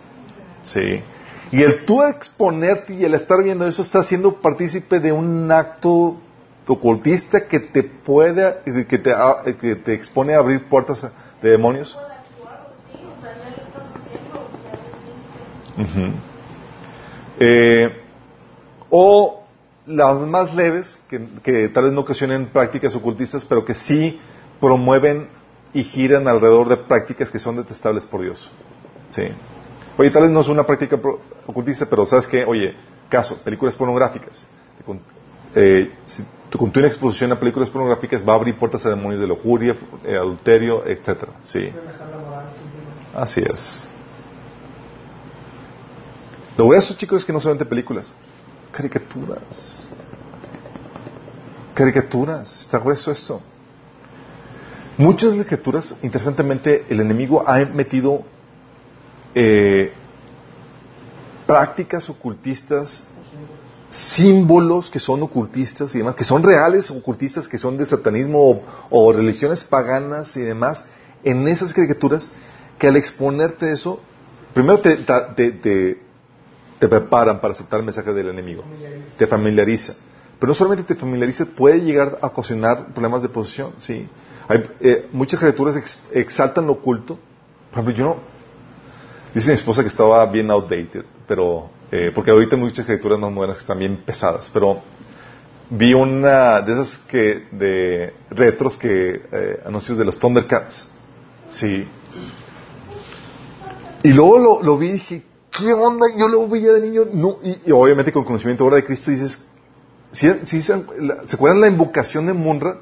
Sí. Y el tú exponerte y el estar viendo eso está siendo partícipe de un acto ocultista que te puede, que te, que te expone a abrir puertas de demonios. Uh-huh. Eh, o las más leves, que, que, tal vez no ocasionen prácticas ocultistas, pero que sí promueven y giran alrededor de prácticas que son detestables por Dios. Sí. Oye, tal vez no es una práctica ocultista, pero sabes que, oye, caso, películas pornográficas. Eh, si tu continua exposición a películas pornográficas va a abrir puertas a demonios de lujuria, eh, adulterio, etcétera. Sí. Así es. Lo grueso, chicos, es que no solamente películas, caricaturas. Caricaturas, está grueso esto. Muchas de las caricaturas, interesantemente, el enemigo ha metido eh, prácticas ocultistas, símbolos que son ocultistas y demás, que son reales ocultistas, que son de satanismo o, o religiones paganas y demás, en esas caricaturas, que al exponerte eso, primero te, te, te, te preparan para aceptar el mensaje del enemigo, Familiariza. te familiariza. Pero no solamente te familiariza, puede llegar a ocasionar problemas de posesión, sí. Hay, eh, muchas criaturas ex, exaltan lo oculto. Por ejemplo, yo no, dice mi esposa que estaba bien outdated, pero, eh, porque ahorita hay muchas criaturas más modernas que están bien pesadas, pero vi una de esas que, de retros que, eh, anuncios de los Thundercats, sí. Y luego lo, vi y dije, ¿qué onda? Yo lo veía de niño, no, y, obviamente con conocimiento ahora de Cristo dices, ¿sí, sí se, ¿se acuerdan la invocación de Munra?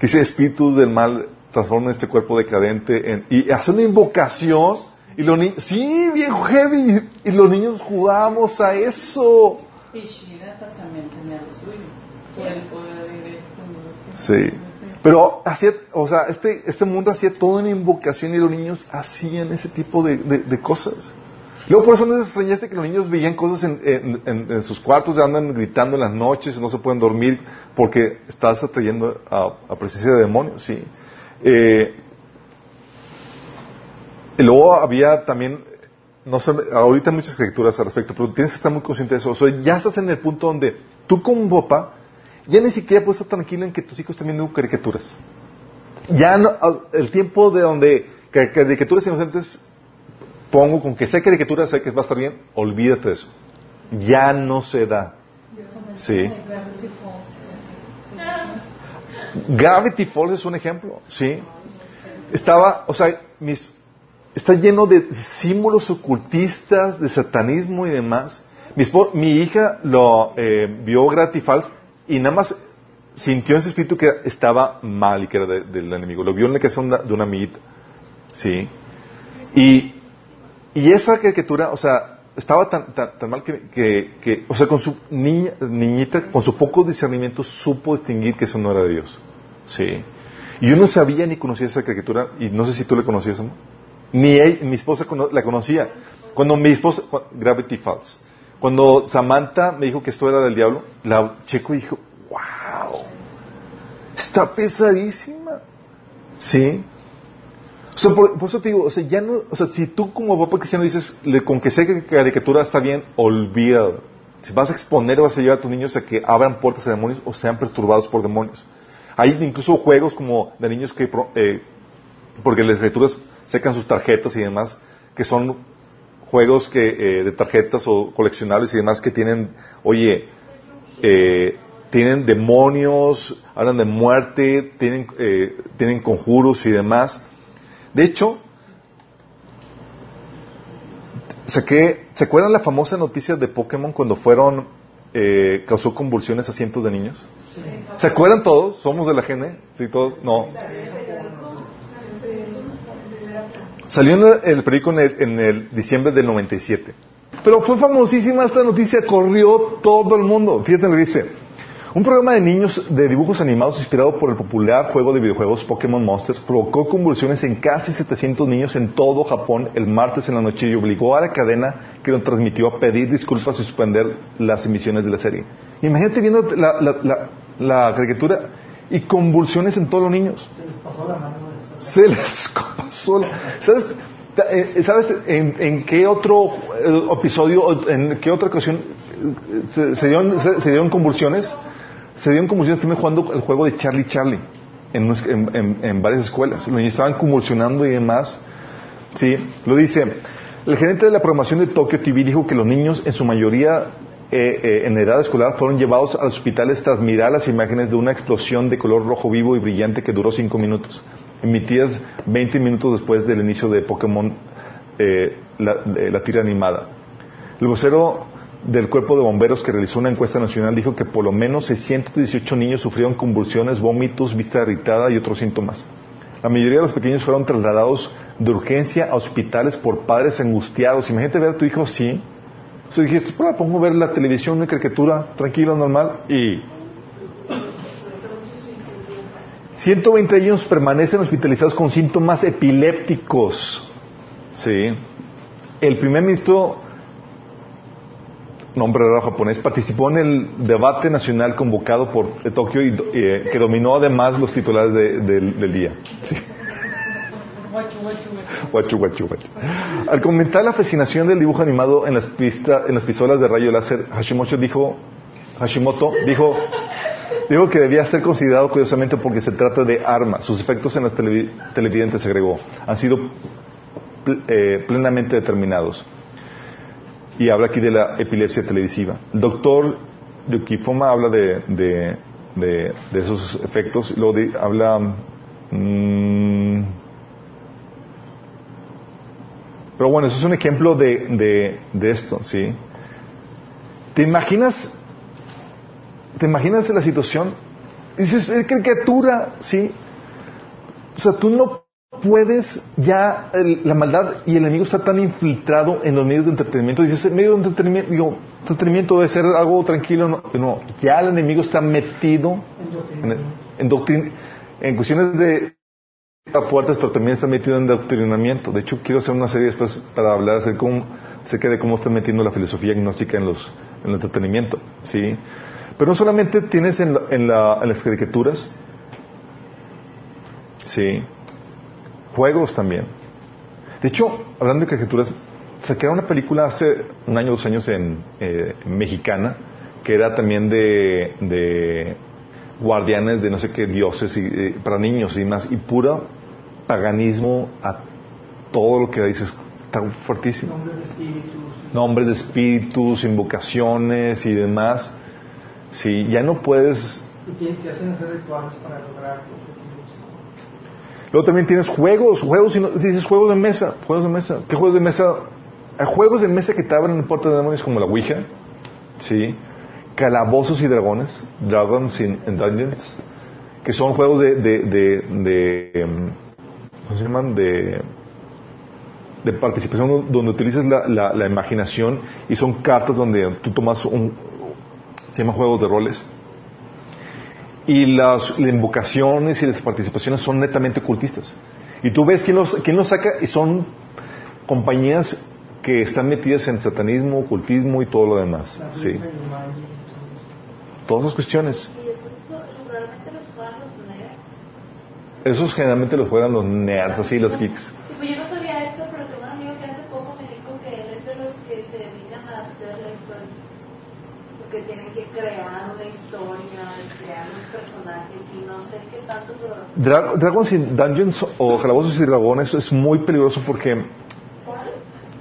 Que dice, espíritus del mal transforman este cuerpo decadente en, y hace una invocación, y los niños, sí, viejo heavy, y, los niños jugamos a eso. Y Shirata también tenía lo suyo, este. Sí. Pero hacía, o sea, este, este mundo hacía toda una invocación y los niños hacían ese tipo de, de, de cosas. Luego por eso no les extrañaste que los niños veían cosas en, en, en, en, sus cuartos, andan gritando en las noches, no se pueden dormir porque estás atrayendo a, presencia de demonios, sí. Eh, luego había también, no sé, ahorita muchas caricaturas al respecto, pero tienes que estar muy consciente de eso. O sea, ya estás en el punto donde tú como papá ya ni siquiera puedes estar tranquilo en que tus hijos también vean caricaturas. Ya no, el tiempo de donde caricaturas inocentes pongo con que sea caricatura, sé que va a estar bien, olvídate de eso. Ya no se da. Sí. Gravity Falls es un ejemplo, ¿sí? Estaba, o sea, mis, está lleno de símbolos ocultistas, de satanismo y demás. Mi, mi hija lo eh, vio Gravity Falls y nada más sintió en su espíritu que estaba mal y que era del enemigo. Lo vio en la casa de una amiguita, ¿sí? Y, y esa caricatura, o sea, estaba tan, tan, mal que, que, o sea, con su niña, niñita, con su poco discernimiento, supo distinguir que eso no era de Dios. Sí. Y yo no sabía ni conocía esa caricatura, y no sé si tú la conocías, ¿no? Ni mi esposa la conocía. Cuando mi esposa, Gravity Falls, cuando Samantha me dijo que esto era del diablo, la checo y dijo, wow, está pesadísima. Sí. Sea, por, eso te digo, o sea, ya no, o sea, si tú como papá cristiano dices, le, con que sé que caricatura está bien, olvídalo. Si vas a exponer, vas a llevar a tus niños a que abran puertas a demonios o sean perturbados por demonios. Hay incluso juegos como de niños que, eh, porque las escrituras secan sus tarjetas y demás, que son juegos que, eh, de tarjetas o coleccionables y demás que tienen, oye, eh, tienen demonios, hablan de muerte, tienen, tienen conjuros y demás. De hecho, saqué, ¿se acuerdan la famosa noticia de Pokémon cuando fueron, eh, causó convulsiones a cientos de niños? ¿Se acuerdan todos? ¿Somos de la gene? ¿Sí, todos? No. Salió en el, periódico en el, en el diciembre del 97. Pero fue famosísima esta noticia, corrió todo el mundo. Fíjate lo que dice. Un programa de niños de dibujos animados inspirado por el popular juego de videojuegos Pokémon Monsters provocó convulsiones en casi 700 niños en todo Japón el martes en la noche y obligó a la cadena que lo transmitió a pedir disculpas y suspender las emisiones de la serie. Imagínate viendo la, caricatura y convulsiones en todos los niños. Se les pasó la mano. Se les pasó ¿Sabes, eh, ¿Sabes en, qué otro eh, episodio, en qué otra ocasión eh, se, dieron, se dieron convulsiones? Se dieron convulsiones también jugando el juego de Charlie Charlie en, varias escuelas. Los niños estaban convulsionando y demás. Sí, lo dice. El gerente de la programación de Tokyo TV dijo que los niños, en su mayoría eh, eh, en edad escolar, fueron llevados a los hospitales tras mirar las imágenes de una explosión de color rojo vivo y brillante que duró cinco minutos, emitidas 20 minutos después del inicio de Pokémon, eh, la tira animada. El vocero del Cuerpo de Bomberos que realizó una encuesta nacional dijo que por lo menos 618 niños sufrieron convulsiones, vómitos, vista irritada y otros síntomas. La mayoría de los pequeños fueron trasladados de urgencia a hospitales por padres angustiados. Imagínate ver a tu hijo así. O dijiste, pues pongo a ver la televisión, una caricatura, tranquilo, normal, y 120 niños permanecen hospitalizados con síntomas epilépticos. Sí. El primer ministro nombre raro japonés, participó en el debate nacional convocado por Tokio y eh, que dominó además los titulares del día. Al comentar la fascinación del dibujo animado en las, en las pistolas de rayo láser, Hashimoto dijo, Hashimoto dijo, dijo que debía ser considerado curiosamente porque se trata de armas. Sus efectos en las televidentes, agregó, han sido eh, plenamente determinados y habla aquí de la epilepsia televisiva. El doctor Yukifoma habla de, de, de, esos efectos, luego habla... Mm, pero bueno, eso es un ejemplo de, de, esto, ¿sí? ¿Te imaginas, te imaginas la situación? Dices, es caricatura, ¿sí? O sea, tú no puedes ya, la maldad y el enemigo está tan infiltrado en los medios de entretenimiento. Dices, medio de entretenimiento, digo, entretenimiento debe ser algo tranquilo. No, ya el enemigo está metido en, en, cuestiones de fuertes, pero también está metido en doctrinamiento. De hecho, quiero hacer una serie después para hablar acerca, de cómo está metiendo la filosofía agnóstica en, los, en el entretenimiento. ¿sí? Pero no solamente tienes en, en, la, en las caricaturas, ¿sí? Juegos también. De hecho, hablando de caricaturas, saqué una película hace un año, dos años en eh, mexicana, que era también de, de guardianes de no sé qué dioses y, eh, para niños y más, y puro paganismo a todo lo que dices, está fuertísimo. Nombres de espíritus. Nombres de espíritus, invocaciones y demás. Sí, ya no puedes. Y que hacer rituales para lograr. Luego también tienes juegos, juegos, y no- dices juegos de mesa, juegos de mesa. ¿Qué juegos de mesa? Hay juegos de mesa que te abren la puerta de demonios como la Ouija, sí. Calabozos y dragones, Dragons and Dungeons, que son juegos de, de, de, de, em, ¿cómo se llaman? De, de participación donde utilizas la, la, la imaginación y son cartas donde tú tomas un, se llama juegos de roles. Y las, las invocaciones y las participaciones son netamente ocultistas. Y tú ves quién los, quién los saca y son compañías que están metidas en satanismo, ocultismo y todo lo demás. Sí. Todas esas cuestiones. Y esos lo- realmente los juegan los nerds. Esos generalmente los juegan los nerds, así los geeks. Sí, pues yo no sabía esto, pero tengo un amigo que hace poco me dijo que él es de los que se dedican a hacer la historia. Porque tienen que crear una historia, crear los personajes y no sé qué tanto, pero Dra- Dragons in Dungeons o Calabozos y Dragones es muy peligroso porque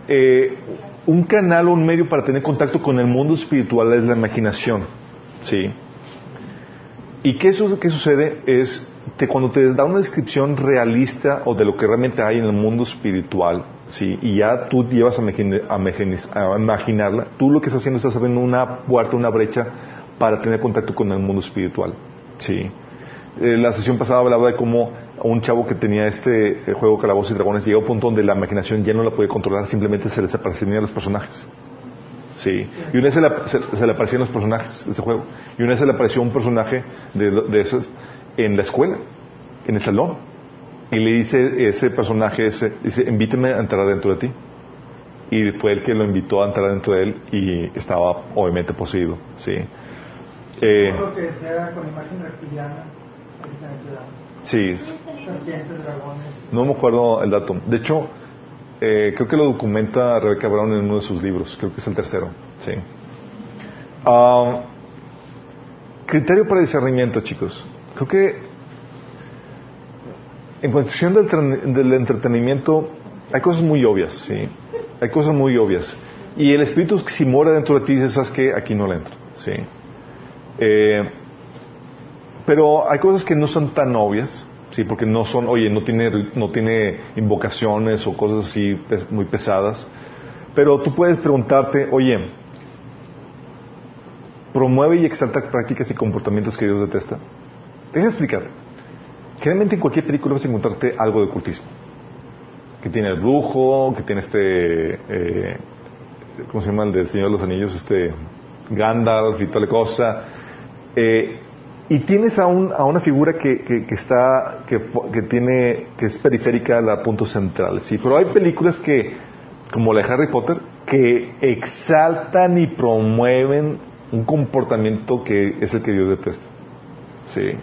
eh, un canal o un medio para tener contacto con el mundo espiritual es la imaginación. ¿Sí? ¿Y qué, su- qué sucede? Es que cuando te da una descripción realista o de lo que realmente hay en el mundo espiritual, ¿sí? y ya tú llevas a, imaginarla, tú lo que estás haciendo es estás abriendo una puerta, una brecha para tener contacto con el mundo espiritual. ¿sí? Eh, la sesión pasada hablaba de cómo un chavo que tenía este eh, juego Calabozos y Dragones llegó a un punto donde la imaginación ya no la podía controlar, simplemente se les aparecían los personajes. Sí. Y una vez se le, se le aparecían los personajes de ese juego. Y una vez se le apareció un personaje de, de esos en la escuela, en el salón. Y le dice ese personaje, ese, dice, invíteme a entrar dentro de ti. Y fue el que lo invitó a entrar dentro de él y estaba obviamente poseído. Sí. Eh, que sea con imagen reptiliana, sí. Serpientes, dragones. No me acuerdo el dato. De hecho, eh, creo que lo documenta Rebecca Brown en uno de sus libros. Creo que es el tercero. Sí. Ah, criterio para discernimiento, chicos. Creo que en cuestión del, del entretenimiento hay cosas muy obvias, sí. Hay cosas muy obvias. Y el espíritu si mora dentro de ti dice, ¿sabes qué? Aquí no le entro, sí. Eh, pero hay cosas que no son tan obvias, sí, porque no son, oye, no tiene, no tiene invocaciones o cosas así muy pesadas. Pero tú puedes preguntarte, oye, promueve y exalta prácticas y comportamientos que Dios detesta. Déjame explicar. Generalmente en cualquier película vas a encontrarte algo de ocultismo. Que tiene el brujo, que tiene este, eh, ¿cómo se llama el del Señor de los Anillos? Este, Gandalf y tal cosa. Eh, y tienes a, un- a una figura que, está, que tiene, que es periférica a la punto central, sí. Pero hay películas que, como la de Harry Potter, que exaltan y promueven un comportamiento que es el que Dios detesta. Sí.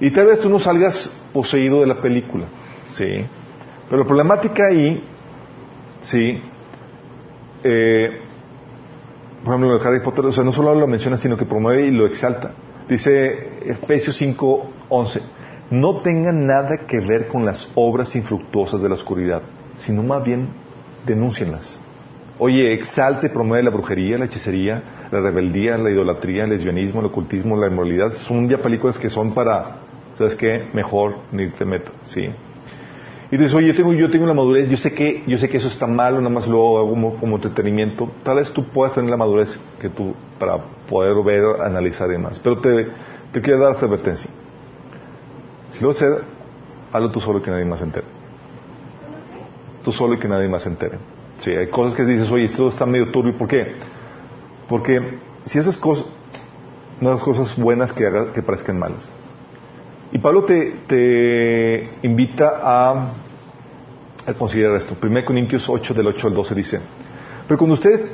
Y tal vez tú no salgas poseído de la película, ¿sí? Pero la problemática ahí, ¿sí? Eh, por ejemplo, Harry Potter, o sea, no solo lo menciona, sino que promueve y lo exalta. Dice Efesios 5, 11, no tengan nada que ver con las obras infructuosas de la oscuridad, sino más bien denúncienlas. Oye, exalte, promueve la brujería, la hechicería, la rebeldía, la idolatría, el lesbianismo, el ocultismo, la inmoralidad. Son ya películas que son para, ¿sabes qué? Mejor ni te metas, ¿sí? Y dices, oye, yo tengo, yo tengo la madurez, yo sé que, yo sé que eso está mal, nada más lo hago como, como entretenimiento. Tal vez tú puedas tener la madurez que tú, para poder ver, analizar y demás. Pero te, te quiero dar esta advertencia. Si lo vas hazlo tú solo y que nadie más se entere. Tú solo y que nadie más se entere. Sí, hay cosas que dices, oye, esto está medio turbio. ¿Por qué? Porque si esas cosas, no hay cosas buenas que, haga- que parezcan malas. Y Pablo te, invita a, a considerar esto. 1 Corintios 8, del 8 al 12 dice, pero cuando ustedes,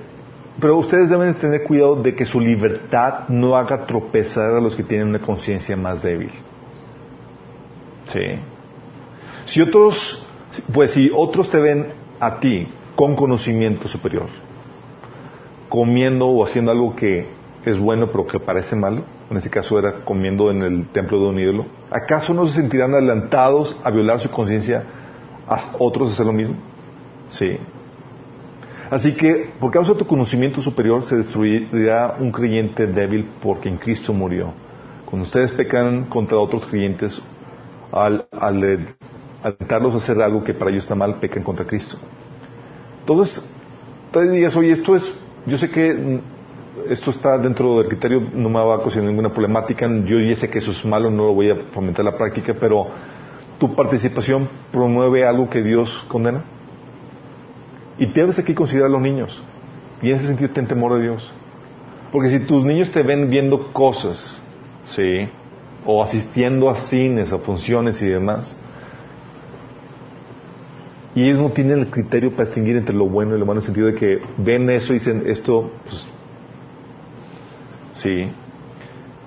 pero ustedes deben de tener cuidado de que su libertad no haga tropezar a los que tienen una conciencia más débil. Sí. Si otros Pues si otros te ven a ti con conocimiento superior, comiendo o haciendo algo que es bueno pero que parece malo, en este caso era comiendo en el templo de un ídolo, ¿acaso no se sentirán adelantados a violar su conciencia a otros de hacer lo mismo? Sí. Así que, por causa de tu conocimiento superior, se destruirá un creyente débil porque en Cristo murió. Cuando ustedes pecan contra otros creyentes, al, al alentarlos a hacer algo que para ellos está mal, pecan contra Cristo. Entonces, te dirías, oye, esto es, yo sé que esto está dentro del criterio, no me va a causar ninguna problemática, yo ya sé que eso es malo, no lo voy a fomentar la práctica, pero ¿tu participación promueve algo que Dios condena? Y debes aquí considerar a los niños. Y en ese sentido ten temor de Dios. Porque si tus niños te ven viendo cosas, ¿sí? O asistiendo a cines, a funciones y demás, y ellos no tienen el criterio para distinguir entre lo bueno y lo malo en el sentido de que ven eso y dicen, esto, pues, sí.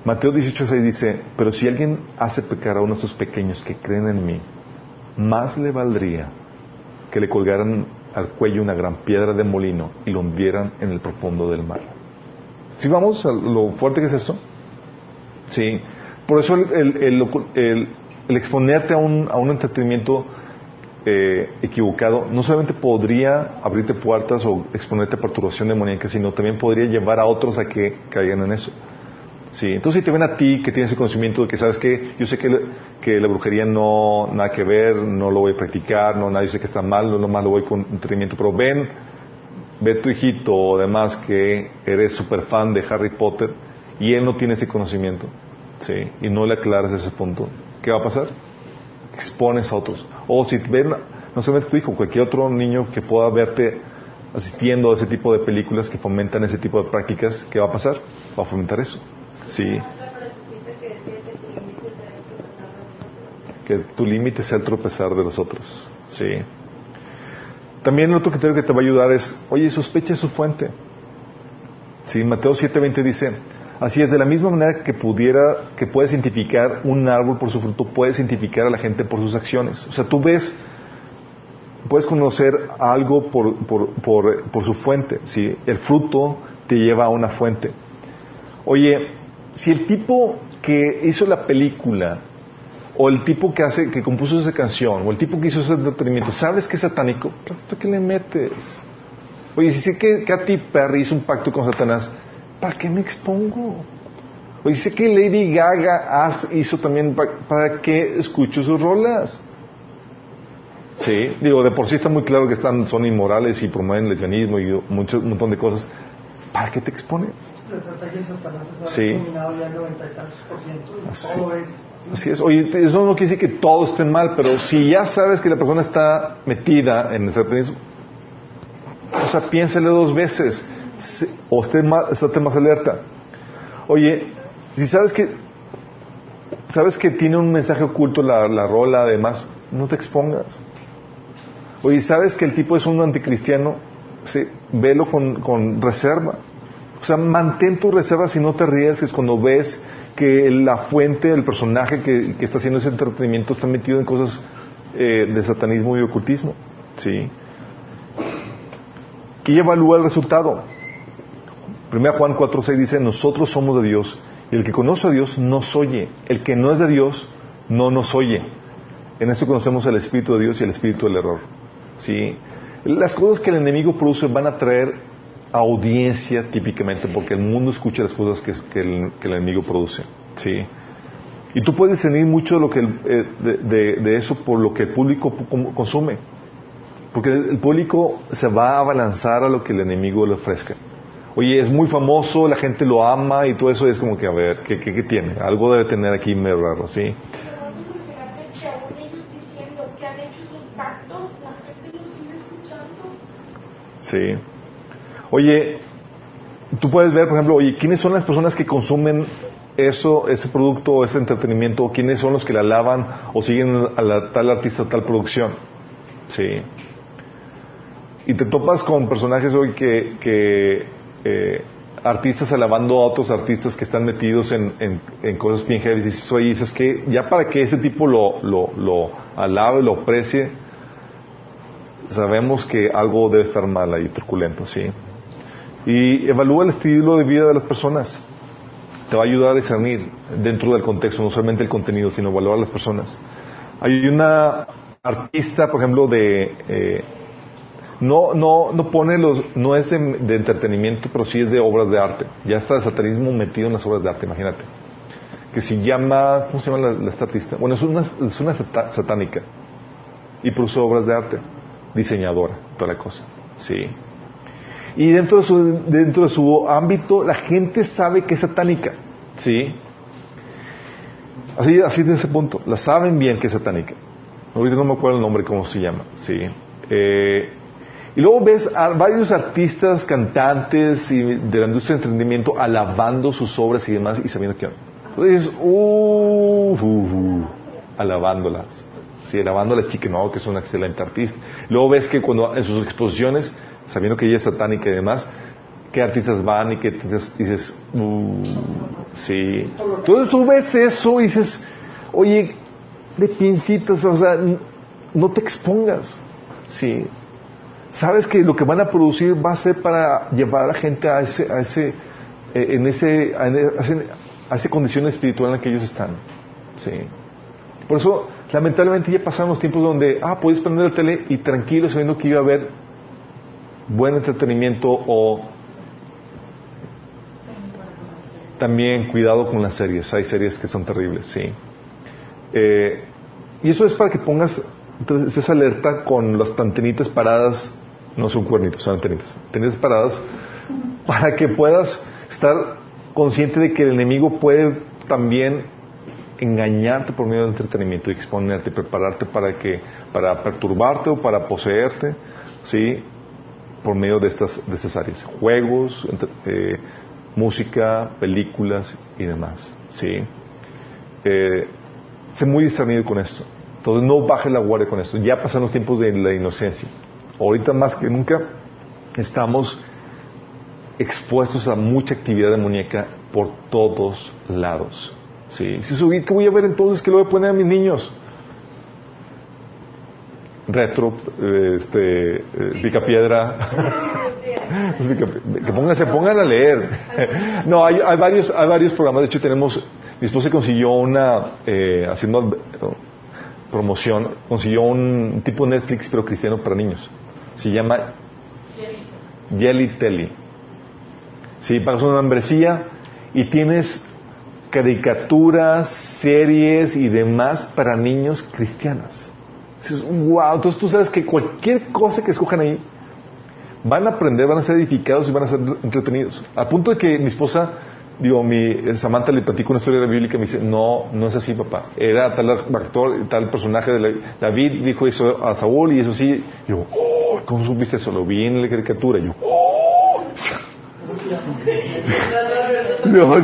Mateo 18.6 dice, pero si alguien hace pecar a uno de estos pequeños que creen en mí, más le valdría que le colgaran al cuello una gran piedra de molino y lo hundieran en el profundo del mar. ¿Sí vamos a lo fuerte que es esto? Sí. Por eso el, exponerte a un, a un entretenimiento eh, equivocado no solamente podría abrirte puertas o exponerte a perturbación demoníaca, sino también podría llevar a otros a que caigan en eso. Sí, entonces si te ven a ti que tienes el conocimiento de que sabes que yo sé que, que la brujería no nada que ver, no lo voy a practicar, no nadie dice que está mal, no nomás lo voy con entretenimiento, pero ven, ve tu hijito o demás que eres súper fan de Harry Potter y él no tiene ese conocimiento, sí, y no le aclaras ese punto, ¿qué va a pasar? Expones a otros. O si ven, no solamente tu hijo, cualquier otro niño que pueda verte asistiendo a ese tipo de películas que fomentan ese tipo de prácticas, ¿qué va a pasar? Va a fomentar eso. Sí. Que tu límite sea el tropezar de los otros. Sí. También otro criterio que te va a ayudar es, oye, sospecha su fuente. Sí, Mateo 7:20 dice, así es, de la misma manera que pudiera, que puedes identificar un árbol por su fruto, puedes identificar a la gente por sus acciones. O sea, tú ves, puedes conocer algo por, por, por, por su fuente. ¿sí? El fruto te lleva a una fuente. Oye, si el tipo que hizo la película, o el tipo que hace, que compuso esa canción, o el tipo que hizo ese entretenimiento, sabes que es satánico, ¿para qué le metes? Oye, si sé que Katy Perry hizo un pacto con Satanás, ¿para qué me expongo? Oye, sé que Lady Gaga hizo también, ¿para qué escucho sus rolas? Sí, digo, de por sí está muy claro que están, son inmorales y promueven el lesbianismo y mucho, un montón de cosas. ¿Para qué te expones? sí. es Así es. Oye, eso no quiere decir que todo esté mal, pero si ya sabes que la persona está metida en el satanismo, o sea, piénsale dos veces, o esté más, estate más alerta. Oye, si sabes que sabes que tiene un mensaje oculto la, la rola, además, no te expongas. Oye, sabes que el tipo es un anticristiano, sí, velo con, con reserva. O sea, mantén tu reserva si no te arriesgues cuando ves que la fuente, el personaje que, está haciendo ese entretenimiento está metido en cosas eh, de satanismo y ocultismo. ¿Sí? Y evalúa el resultado. 1 Juan 4.6 dice, nosotros somos de Dios y el que conoce a Dios nos oye. El que no es de Dios no nos oye. En esto conocemos el Espíritu de Dios y el Espíritu del error. ¿Sí? Las cosas que el enemigo produce van a traer audiencia típicamente, porque el mundo escucha las cosas que, el, enemigo produce. ¿sí? Y tú puedes discernir mucho de, eh, de, eso por lo que el público consume. Porque el, público se va a abalanzar a lo que el enemigo le ofrezca. Oye, es muy famoso, la gente lo ama y todo eso es como que, a ver, ¿qué, qué, tiene? Algo debe tener aquí medio raro, ¿sí? Sí. Oye, tú puedes ver, por ejemplo, oye, ¿quiénes son las personas que consumen eso, ese producto, ese entretenimiento? ¿Quiénes son los que la alaban o siguen a la, tal artista, tal producción? Sí. Y te topas con personajes hoy que, que eh, artistas alabando a otros artistas que están metidos en, en, cosas bien heavy. Y dices, que ya para que ese tipo lo, lo, lo alabe, lo aprecie, sabemos que algo debe estar mal ahí, truculento, ¿sí? Y evalúa el estilo de vida de las personas. Te va a ayudar a discernir dentro del contexto, no solamente el contenido, sino evaluar a las personas. Hay una artista, por ejemplo, de... Eh, no, no, no pone los, no es de, entretenimiento, pero sí es de obras de arte. Ya está el satanismo metido en las obras de arte, imagínate. Que se llama, ¿cómo se llama la, la esta artista? Bueno, es una, es una satánica. Y produce obras de arte. Diseñadora, toda la cosa. Sí. Y dentro de su, dentro de su ámbito, la gente sabe que es satánica. Sí. Así, así de ese punto. La saben bien que es satánica. Ahorita no me acuerdo el nombre, cómo se llama. Sí. Eh, y luego ves a varios artistas, cantantes y de la industria del entretenimiento alabando sus obras y demás y sabiendo que Entonces dices, uh, uh, uh, alabándolas. Sí, alabando a no, que es una excelente artista. Luego ves que cuando en sus exposiciones, sabiendo que ella es satánica y demás, qué artistas van y que dices, uh, sí. Entonces tú ves eso y dices, oye, de pincitas, o sea, no te expongas. Sí, sabes que lo que van a producir va a ser para llevar a la gente a ese, a ese, eh, en ese, a ese, a esa condición espiritual en la que ellos están. Sí. Por eso, lamentablemente ya pasaron los tiempos donde, ah, puedes prender la tele y tranquilo sabiendo que iba a haber buen entretenimiento o también cuidado con las series. Hay series que son terribles, sí. Eh, y eso es para que pongas, entonces estés alerta con las antenitas paradas no son cuernitos, son antenitas, antenitas paradas, para que puedas estar consciente de que el enemigo puede también engañarte por medio del entretenimiento exponerte, prepararte para que, para perturbarte o para poseerte, ¿sí? Por medio de estas, de estas áreas. Juegos, eh, música, películas y demás, ¿sí? Eh, sé muy discernido con esto. Entonces no bajes la guardia con esto. Ya pasan los tiempos de la inocencia ahorita más que nunca estamos expuestos a mucha actividad demoníaca por todos lados. ¿Sí? Si ¿qué voy a ver entonces? ¿Qué le voy a poner a mis niños? Retro, este, pica piedra. <laughs> que pongan, se pongan a leer. <laughs> no, hay, hay, varios, hay varios programas. De hecho, tenemos, mi esposa consiguió una, eh, haciendo promoción, consiguió un tipo Netflix, pero cristiano para niños. Se llama Jelly Telly. Sí, pagas una membresía y tienes caricaturas, series y demás para niños cristianas. Dices, wow, entonces tú sabes que cualquier cosa que escojan ahí van a aprender, van a ser edificados y van a ser entretenidos. A punto de que mi esposa, digo, mi Samantha le platico una historia de la Biblia y me dice, no, no es así, papá. Era tal actor, tal personaje de David dijo eso a Saúl y eso sí. yo, ¿cómo supiste eso? Lo vi en la caricatura. Yo, ¡oh! <laughs> no,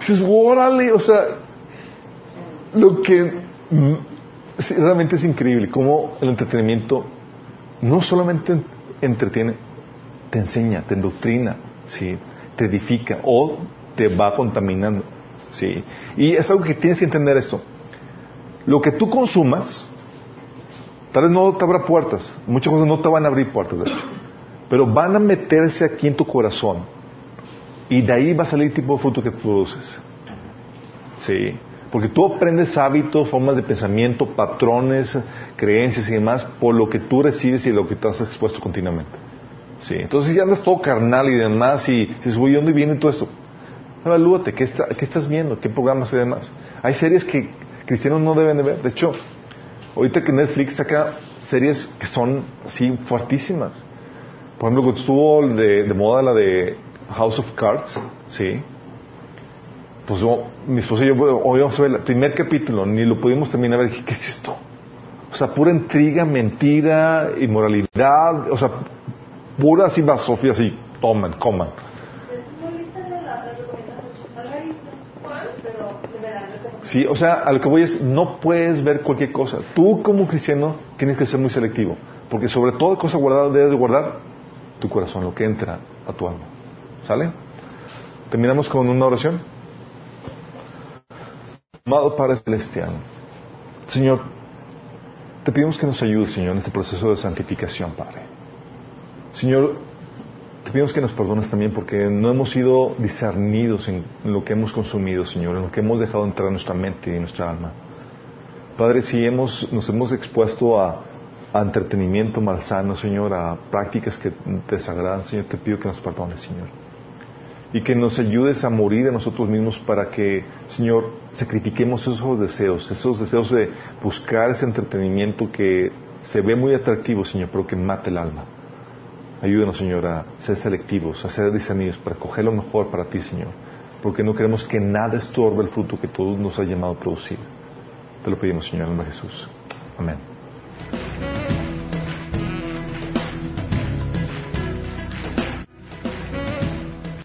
Dices, órale, o sea, lo que realmente es increíble, cómo el entretenimiento no solamente entretiene, te enseña, te endoctrina, ¿sí? te edifica o te va contaminando. ¿sí? Y es algo que tienes que entender esto lo que tú consumas, tal vez no te abra puertas, muchas cosas no te van a abrir puertas, de hecho, pero van a meterse aquí en tu corazón y de ahí va a salir el tipo de fruto que produces. Sí, porque tú aprendes hábitos, formas de pensamiento, patrones, creencias y demás por lo que tú recibes y lo que estás expuesto continuamente. Sí, entonces ya andas todo carnal y demás y dices, ¿de dónde viene todo esto? Evalúate, ¿qué, ¿qué estás viendo? ¿Qué programas y demás? Hay series que cristianos no deben de ver. De hecho, ahorita que Netflix saca series que son así fuertísimas. Por ejemplo, cuando estuvo de, moda la de House of Cards, ¿sí? Pues mi esposa y yo hoy vamos a ver el primer capítulo, ni lo pudimos terminar. Dije, ¿qué es esto? O sea, pura intriga, mentira, inmoralidad, o sea, pura así basofia, así, toman, coman. Sí, o sea, a lo que voy es, no puedes ver cualquier cosa. Tú como cristiano tienes que ser muy selectivo, porque sobre todo cosa guardada debes de guardar tu corazón, lo que entra a tu alma. ¿Sale? Terminamos con una oración. Amado Padre Celestial, Señor, te pedimos que nos ayudes, Señor, en este proceso de santificación, Padre. Señor, te pedimos que nos perdones también porque no hemos sido discernidos en lo que hemos consumido, Señor, en lo que hemos dejado entrar en nuestra mente y en nuestra alma. Padre, si hemos, nos hemos expuesto a, a entretenimiento malsano, Señor, a prácticas que te desagradan, Señor, te pido que nos perdones, Señor. Y que nos ayudes a morir a nosotros mismos para que, Señor, sacrifiquemos esos deseos, esos deseos de buscar ese entretenimiento que se ve muy atractivo, Señor, pero que mate el alma. Ayúdanos, Señor, a ser selectivos, a ser discernidos, para coger lo mejor para ti, Señor. Porque no queremos que nada estorbe el fruto que tú nos has llamado a producir. Te lo pedimos, Señor, en el nombre de Jesús. Amén.